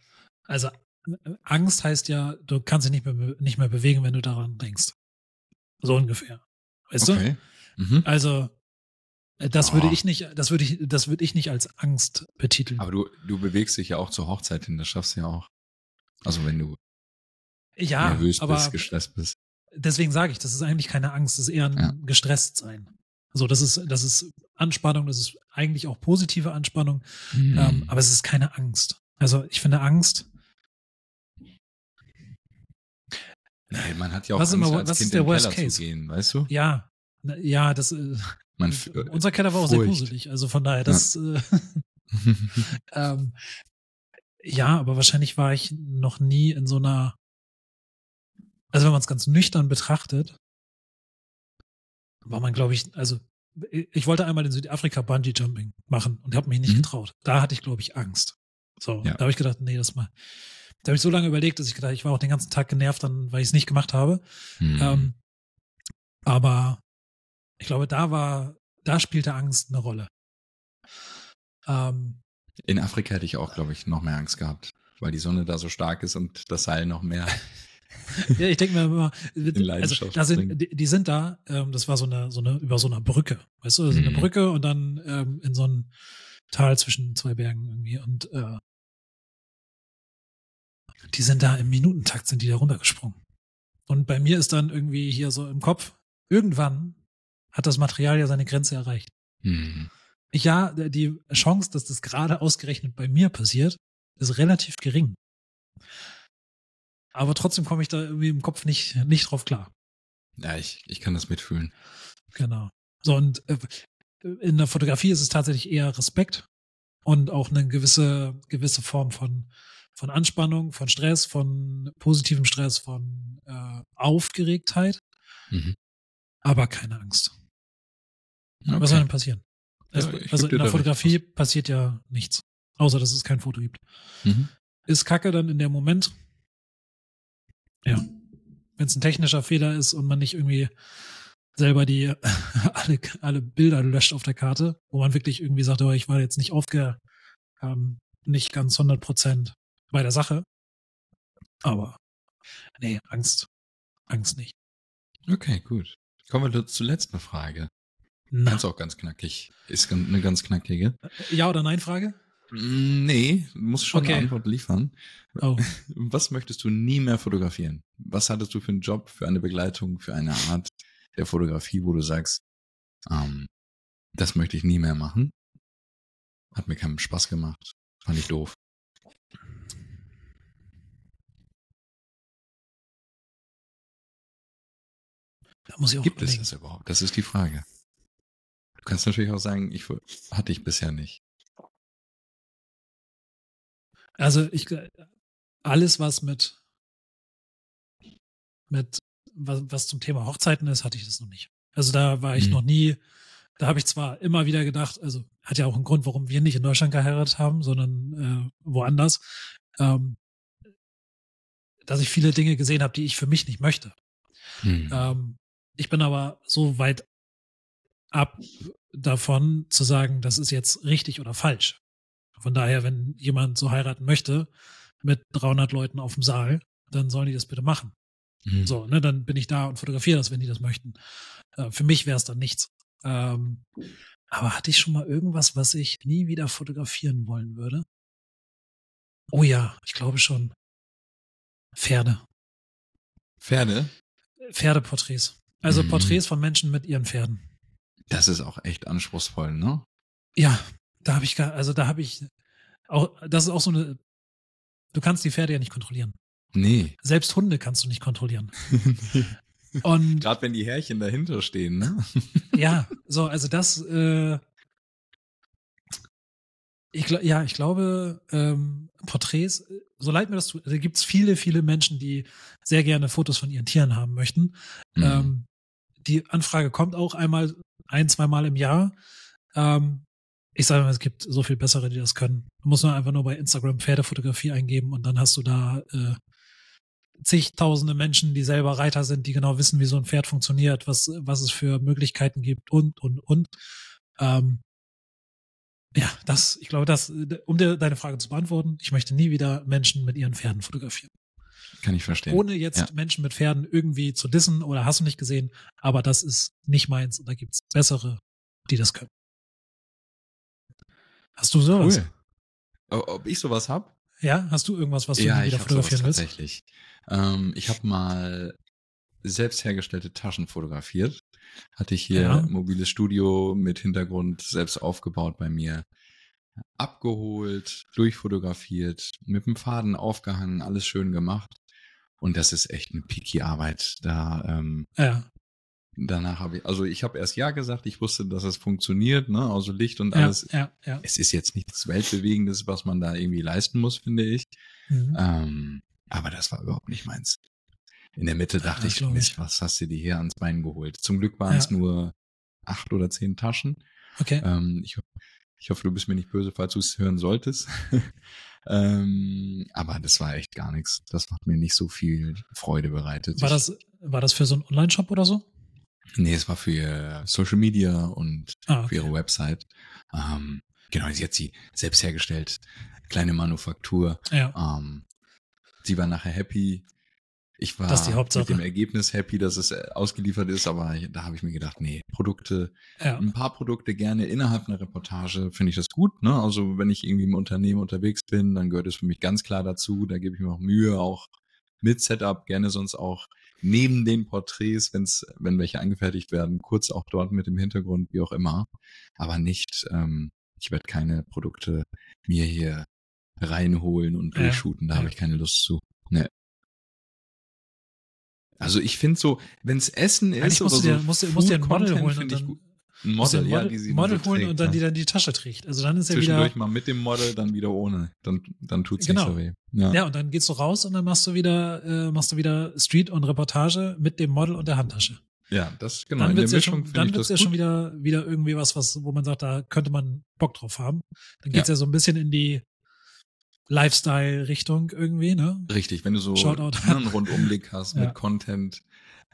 also Angst heißt ja, du kannst dich nicht mehr, nicht mehr bewegen, wenn du daran denkst. So ungefähr. Weißt du? Okay. Mhm. Also, äh, das würde Oh. ich nicht, das würde ich, das würde ich nicht als Angst betiteln. Aber du, du bewegst dich ja auch zur Hochzeit hin, das schaffst du ja auch. Also wenn du ja, nervös bist, gestresst bist. deswegen sage ich, das ist eigentlich keine Angst, das ist eher ein Ja. gestresst sein. Also das ist, das ist Anspannung, das ist eigentlich auch positive Anspannung, Mhm. ähm, aber es ist keine Angst. Also ich finde Angst, Nee, man hat ja auch Was Angst, immer- als was Kind ist der Worst Keller Case? zu gehen, weißt du? ja, ja, das, äh, Man, unser Keller war auch sehr Furcht. gruselig. Also von daher, das, äh, ähm, ja, aber wahrscheinlich war ich noch nie in so einer, also wenn man es ganz nüchtern betrachtet, war man, glaube ich, also ich wollte einmal in Südafrika Bungee Jumping machen und habe mich nicht Mhm. getraut. Da hatte ich, glaube ich, Angst. So, Ja. da habe ich gedacht, nee, das mal. Da habe ich so lange überlegt, dass ich gedacht, ich war auch den ganzen Tag genervt, dann, weil ich es nicht gemacht habe. Hm. Ähm, aber ich glaube, da war, da spielte Angst eine Rolle. Ähm, In Afrika hätte ich auch, glaube ich, noch mehr Angst gehabt, weil die Sonne da so stark ist und das Seil noch mehr. ja, ich denke mir immer, also da sind, die, die sind da, ähm, das war so eine, so eine, über so einer Brücke, weißt du, das ist eine Mhm. Brücke und dann ähm, in so ein Tal zwischen zwei Bergen irgendwie und äh, die sind da im Minutentakt sind die da runtergesprungen. Und bei mir ist dann irgendwie hier so im Kopf, irgendwann hat das Material ja seine Grenze erreicht. Hm. Ja, die Chance, dass das gerade ausgerechnet bei mir passiert, ist relativ gering. Aber trotzdem komme ich da irgendwie im Kopf nicht, nicht drauf klar. Ja, ich, ich kann das mitfühlen. Genau. So, und äh, in der Fotografie ist es tatsächlich eher Respekt und auch eine gewisse, gewisse Form von, von Anspannung, von Stress, von positivem Stress, von äh, Aufgeregtheit, Mhm. aber keine Angst. Okay. Was soll denn passieren? Es, Ja, also dir in der recht. Fotografie passiert ja nichts, außer dass es kein Foto gibt. Mhm. Ist Kacke dann in dem Moment? Ja. Wenn es ein technischer Fehler ist und man nicht irgendwie selber die alle, alle Bilder löscht auf der Karte, wo man wirklich irgendwie sagt, oh, ich war jetzt nicht aufge, ähm, nicht ganz 100 Prozent bei der Sache. Aber nee, Angst, Angst nicht. Okay, gut. Kommen wir zur letzten Frage. Na, Ganz auch ganz knackig. Ist eine ganz knackige. ja oder nein Frage? Mm, Nee, du musst schon Okay. eine Antwort liefern. Oh, Was möchtest du nie mehr fotografieren? Was hattest du für einen Job, für eine Begleitung, für eine Art der Fotografie, wo du sagst, ähm, das möchte ich nie mehr machen? Hat mir keinen Spaß gemacht. Fand ich doof. da muss ich auch Gibt es überlegen. das überhaupt? Das ist die Frage. Du kannst natürlich auch sagen, ich hatte ich bisher nicht. Also ich alles, was mit mit was, was zum Thema Hochzeiten ist, hatte ich das noch nicht. Also da war ich Mhm. noch nie, da habe ich zwar immer wieder gedacht, also hat ja auch einen Grund, warum wir nicht in Deutschland geheiratet haben, sondern äh, woanders, ähm, dass ich viele Dinge gesehen habe, die ich für mich nicht möchte. Hm. Ähm, ich bin aber so weit ab davon zu sagen, das ist jetzt richtig oder falsch. Von daher, wenn jemand so heiraten möchte mit 300 Leuten auf dem Saal, dann sollen die das bitte machen. Hm. So, ne, dann bin ich da und fotografiere das, wenn die das möchten. Äh, für mich wäre es dann nichts. Ähm, aber hatte ich schon mal irgendwas, was ich nie wieder fotografieren wollen würde? Oh ja, ich glaube schon. Pferde. Pferde, Pferdeporträts. Also Mhm. Porträts von Menschen mit ihren Pferden. Das ist auch echt anspruchsvoll, ne? Ja, da habe ich gar, also da habe ich auch, das ist auch so eine, du kannst die Pferde ja nicht kontrollieren. Nee. Selbst Hunde kannst du nicht kontrollieren. Und Gerade wenn die Härchen dahinter stehen, ne? ja, so, also das, äh, ich, ja, ich glaube, ähm, Porträts, so leid mir das tut, da gibt's viele, viele Menschen, die sehr gerne Fotos von ihren Tieren haben möchten. Mhm. Ähm, die Anfrage kommt auch einmal, ein, zweimal im Jahr. Ähm, ich sage mal, es gibt so viel bessere, die das können. Du musst nur einfach nur bei Instagram Pferdefotografie eingeben und dann hast du da äh, zigtausende Menschen, die selber Reiter sind, die genau wissen, wie so ein Pferd funktioniert, was, was es für Möglichkeiten gibt und, und, und. Ähm, ja, das, ich glaube, das, um dir deine Frage zu beantworten, ich möchte nie wieder Menschen mit ihren Pferden fotografieren. Kann ich verstehen. Ohne jetzt Ja. Menschen mit Pferden irgendwie zu dissen oder hast du nicht gesehen, aber das ist nicht meins und da gibt's bessere, die das können. Hast du sowas? Cool. Ob ich sowas hab? Ja, hast du irgendwas, was du ja, wieder fotografieren willst? tatsächlich. Ähm, ich habe mal selbst hergestellte Taschen fotografiert. Hatte ich hier Ja. ein mobiles Studio mit Hintergrund selbst aufgebaut bei mir. Abgeholt, durchfotografiert, mit dem Faden aufgehangen, alles schön gemacht. Und das ist echt eine picky Arbeit. Da ähm, Ja, danach habe ich, also ich habe erst ja gesagt, ich wusste, dass es funktioniert, ne? Also Licht und ja, alles. ja, ja. Es ist jetzt nichts Weltbewegendes, was man da irgendwie leisten muss, finde ich. Mhm. Ähm, aber das war überhaupt nicht meins. In der Mitte dachte das ich. Mist, was hast du dir hier ans Bein geholt? Zum Glück waren es Ja. nur acht oder zehn Taschen. Okay. Ähm, ich, ich hoffe, du bist mir nicht böse, falls du es hören solltest. ähm, aber das war echt gar nichts. Das hat mir nicht so viel Freude bereitet. War das, war das für so einen Online-Shop oder so? Nee, es war für Social Media und Ah, für okay. ihre Website. Ähm, genau, sie hat sie selbst hergestellt. Kleine Manufaktur. Ja, Ähm, sie war nachher happy. Ich war Das ist die Hauptsache. mit dem Ergebnis happy, dass es äh, ausgeliefert ist, aber da habe ich mir gedacht, nee, Produkte, ja, ein paar Produkte gerne innerhalb einer Reportage finde ich das gut. Ne? Also wenn ich irgendwie im Unternehmen unterwegs bin, dann gehört es für mich ganz klar dazu. Da gebe ich mir auch Mühe, auch mit Setup, gerne sonst auch neben den Porträts, wenn's, wenn welche angefertigt werden, kurz auch dort mit dem Hintergrund, wie auch immer. Aber nicht, ähm, ich werde keine Produkte mir hier reinholen und Ja, durchshooten, da ja. habe ich keine Lust zu. Ne. Also ich finde so, wenn's Essen ist musst oder dir, so musst, musst dir ein Model holen und dann. Ein Model, ja, die sie Model holen trägt, und dann ja. die dann die Tasche trägt. Also dann ist ja wieder, mal mit dem Model, dann wieder ohne. Dann, dann tut's Genau. nicht so weh. Ja. ja, und dann gehst du raus und dann machst du wieder, äh, machst du wieder Street und Reportage mit dem Model und der Handtasche. ja, das genau. dann wird's ja Mischung schon, dann wird's ja gut. schon wieder, wieder irgendwie was, was, wo man sagt, da könnte man Bock drauf haben. Dann geht's ja, Ja. so ein bisschen in die Lifestyle-Richtung irgendwie, ne? Richtig, wenn du so ne, einen Rundumblick hast Ja. mit Content.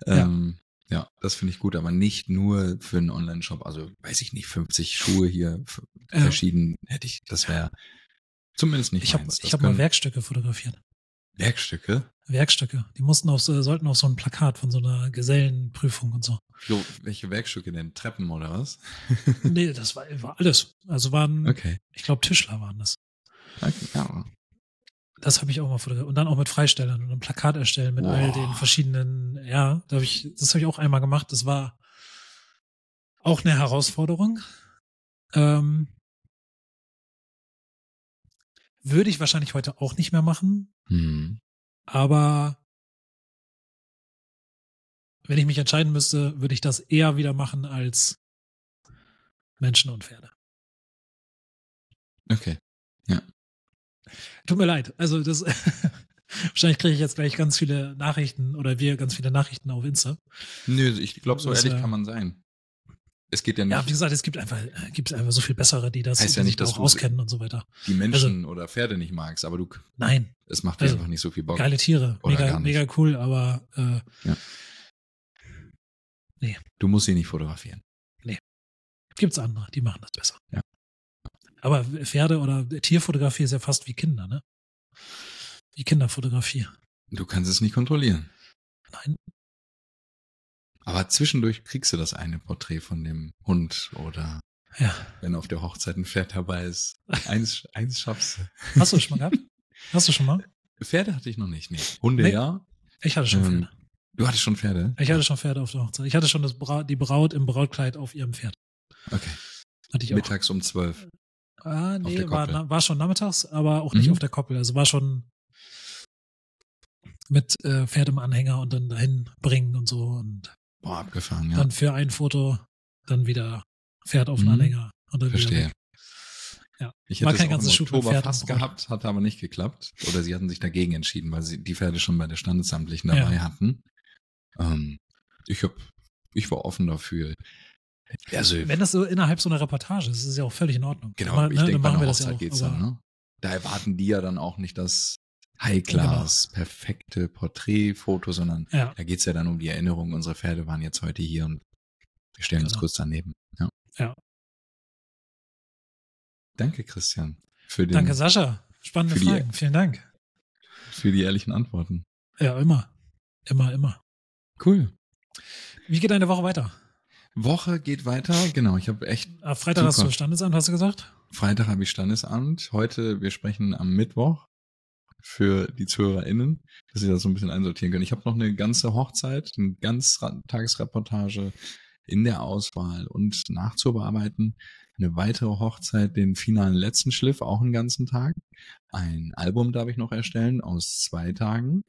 Ja. Ähm, ja. das finde ich gut, aber nicht nur für einen Online-Shop. Also, weiß ich nicht, 50 Schuhe hier Ja. verschieden hätte ich, das wäre zumindest nicht Ich habe hab mal Werkstücke fotografiert. Werkstücke. Werkstücke. Die mussten auf, so- sollten auf so ein Plakat von so einer Gesellenprüfung und so. Jo, welche Werkstücke denn? Treppen oder was? Nee, das war, war alles. Also waren, Okay. ich glaube, Tischler waren das. Ja. Das habe ich auch mal fotografiert. Und dann auch mit Freistellern und ein Plakat erstellen mit all Boah. den verschiedenen, ja, da hab ich, das habe ich auch einmal gemacht. Das war auch eine Herausforderung. Ähm, würde ich wahrscheinlich heute auch nicht mehr machen, Hm. aber wenn ich mich entscheiden müsste, würde ich das eher wieder machen als Menschen und Pferde. Okay. Tut mir leid. Also das wahrscheinlich kriege ich jetzt gleich ganz viele Nachrichten oder wir ganz viele Nachrichten auf Insta. Nö, ich glaube, so Das, ehrlich äh, kann man sein. Es geht ja nicht, Ja, wie gesagt, es gibt einfach, äh, gibt einfach so viel bessere, die das Heißt ja nicht, dass auch du- auskennen und so weiter. die Menschen oder Pferde nicht magst, aber du, Nein, es macht dir Also, einfach nicht so viel Bock. geile Tiere, mega, mega cool, aber äh, Du musst sie nicht fotografieren. gibt's andere, die machen das besser. Ja. Aber Pferde oder Tierfotografie ist ja fast wie Kinder, ne? Wie Kinderfotografie. Du kannst es nicht kontrollieren. Nein, Aber zwischendurch kriegst du das eine Porträt von dem Hund oder ja. wenn auf der Hochzeit ein Pferd dabei ist. Eins, eins schaffst du. Hast du das schon mal gehabt? Hast du schon mal? Pferde hatte ich noch nicht, nee. Hunde Nee. ja. Ich hatte schon Ähm, Pferde. Du hattest schon Pferde? Ich hatte schon Pferde auf der Hochzeit. Ich hatte schon Bra die Braut im Brautkleid auf ihrem Pferd. Okay. Hatte ich auch. Mittags um zwölf. Ah, nee, war, war schon nachmittags, aber auch nicht Mhm. auf der Koppel. Also war schon mit äh, Pferd im Anhänger und dann dahin bringen und so und Boah, abgefahren, ja. dann für ein Foto dann wieder Pferd auf den Mhm. Anhänger und dann Verstehe. Ja. Ich War hätte kein ganzes mit Oktober fast gehabt, hat aber nicht geklappt. Oder sie hatten sich dagegen entschieden, weil sie die Pferde schon bei der Standesamtlichen dabei Ja. hatten. Ähm, ich hab, ich war offen dafür. Also, Wenn das so innerhalb so einer Reportage ist, ist es ja auch völlig in Ordnung. genau, Dann, ich ne, denke, bei einer ja Hochzeit geht's aber- dann, ne? Da erwarten die ja dann auch nicht das High-Class, perfekte Porträtfoto, sondern Ja, da geht's ja dann um die Erinnerung, unsere Pferde waren jetzt heute hier und wir stellen uns Genau. kurz daneben. Ja. Ja. Danke, Christian, für, den, danke Sascha. Spannende für die- Fragen. Vielen Dank. für die ehrlichen Antworten. Ja, immer. Immer, immer. Cool. Wie geht deine Woche weiter? Woche geht weiter. Genau, ich habe echt Am Freitag hast Super. du Standesamt, hast du gesagt? Freitag habe ich Standesamt. Heute, wir sprechen am Mittwoch für die ZuhörerInnen, dass sie das so ein bisschen einsortieren können. Ich habe noch eine ganze Hochzeit, eine ganz Tagesreportage in der Auswahl und nachzubearbeiten. Eine weitere Hochzeit, den finalen letzten Schliff, auch einen ganzen Tag. Ein Album darf ich noch erstellen aus zwei Tagen.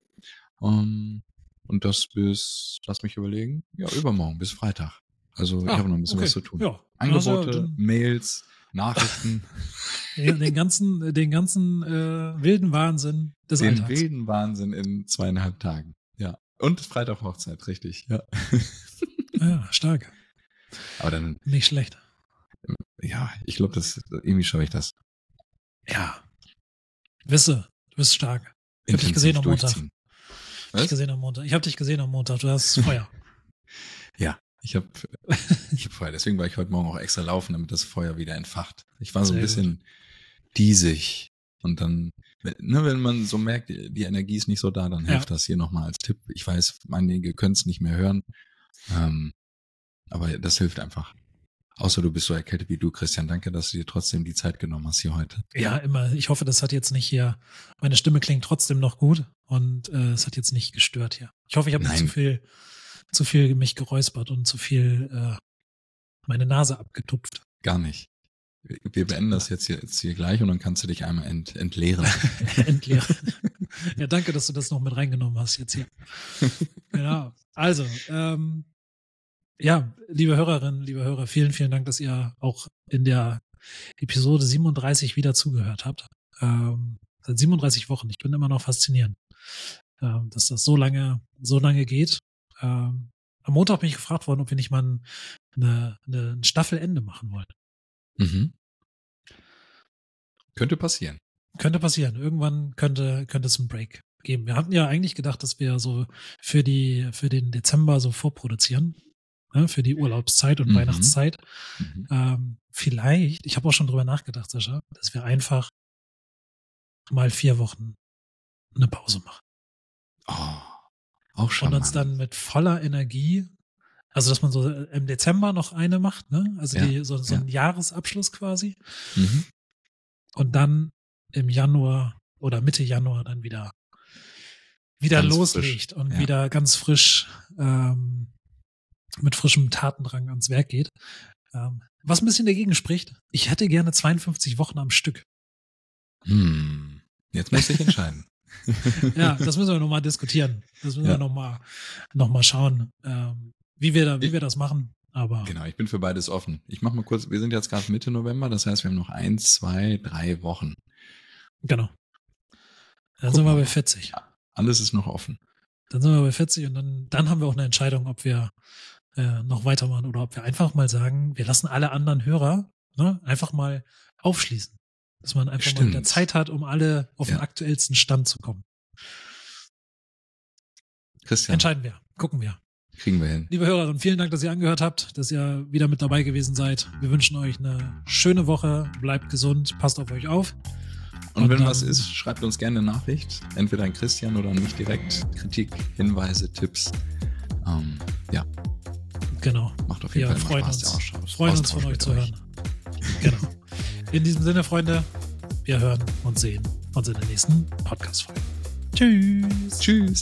Ähm, und das bis, lass mich überlegen, ja, übermorgen, bis Freitag. Also ich Ah, habe noch ein bisschen okay. was zu tun. Ja. Angebote, Also, Mails, Nachrichten, den, den ganzen, den ganzen äh, wilden Wahnsinn des den Alltags. wilden Wahnsinn in zweieinhalb Tagen. Ja. Und Freitag Hochzeit, richtig. Ja. Ja, stark. Aber dann, Nicht schlecht. ja, ich glaube, das irgendwie schaffe ich das. Ja. Wisse, du bist stark. Ich hab dich gesehen am Montag. Ich hab dich gesehen am Montag. Ich habe dich gesehen am Montag. Du hast Feuer. Ich habe ich hab Feuer. Deswegen war ich heute Morgen auch extra laufen, damit das Feuer wieder entfacht. Ich war so ein bisschen diesig. Und dann, wenn- ne, wenn man so merkt, die Energie ist nicht so da, dann Ja. hilft das hier nochmal als Tipp. Ich weiß, einige können es nicht mehr hören. Ähm, aber das hilft einfach. Außer du bist so erkältet wie du, Christian. Danke, dass du dir trotzdem die Zeit genommen hast hier heute. Ja, immer. Ich hoffe, das hat jetzt nicht hier. Meine Stimme klingt trotzdem noch gut und äh, es hat jetzt nicht gestört hier. Ich hoffe, ich habe nicht zu viel, zu viel mich geräuspert und zu viel äh, meine Nase abgetupft. Gar nicht. Wir beenden das jetzt hier, jetzt hier gleich und dann kannst du dich einmal ent, entleeren. entleeren. ja, danke, dass du das noch mit reingenommen hast jetzt hier. genau. Also, ähm, ja, liebe Hörerinnen, liebe Hörer, vielen, vielen Dank, dass ihr auch in der Episode 37 wieder zugehört habt. Ähm, seit 37 Wochen. Ich bin immer noch fasziniert, ähm, dass das so lange, so lange geht. Ähm, am Montag bin ich gefragt worden, ob wir nicht mal eine, eine, ein Staffelende machen wollen. Mhm. Könnte passieren. Könnte passieren. Irgendwann könnte, könnte es einen Break geben. Wir hatten ja eigentlich gedacht, dass wir so für die, für den Dezember so vorproduzieren. Ne, für die Urlaubszeit und mhm. Weihnachtszeit. Mhm. Ähm, vielleicht, ich habe auch schon drüber nachgedacht, Sascha, dass wir einfach mal vier Wochen eine Pause machen. Oh, auch schon. Und uns dann mit voller Energie also, dass man so äh, im Dezember noch eine macht, ne? Also ja, die, so, so ja. ein Jahresabschluss quasi. Mhm. Und dann im Januar oder Mitte Januar dann wieder, wieder ganz loslegt frisch. und ja. wieder ganz frisch ähm, mit frischem Tatendrang ans Werk geht. Ähm, was ein bisschen dagegen spricht, ich hätte gerne 52 Wochen am Stück. Hm. Jetzt muss ich entscheiden. ja, das müssen wir nochmal diskutieren. Das müssen ja. wir nochmal noch mal schauen. Ähm, wie wir, da, wie ich, wir das machen. Aber genau, ich bin für beides offen. Ich mache mal kurz, wir sind jetzt gerade Mitte November, das heißt, wir haben noch eins, zwei, drei Wochen. Genau. Dann Guck sind wir bei 40. Alles ist noch offen. Dann sind wir bei 40 und dann, dann haben wir auch eine Entscheidung, ob wir äh, noch weitermachen oder ob wir einfach mal sagen, wir lassen alle anderen Hörer ne, einfach mal aufschließen. Dass man einfach Stimmt. mal wieder Zeit hat, um alle auf ja. den aktuellsten Stand zu kommen. Christian. Entscheiden wir. Gucken wir. Kriegen wir hin. Liebe Hörer, vielen Dank, dass ihr angehört habt, dass ihr wieder mit dabei gewesen seid. Wir wünschen euch eine schöne Woche. Bleibt gesund, passt auf euch auf. Und, Und wenn was ist, schreibt uns gerne eine Nachricht. Entweder an Christian oder an mich direkt. Kritik, Hinweise, Tipps. Ähm, ja. Genau. Macht auf jeden Wir Fall freuen Spaß. Uns, Austausch, freuen uns von euch zu hören. Genau. In diesem Sinne, Freunde, wir hören und sehen uns in der nächsten Podcast-Folge. Tschüss. Tschüss.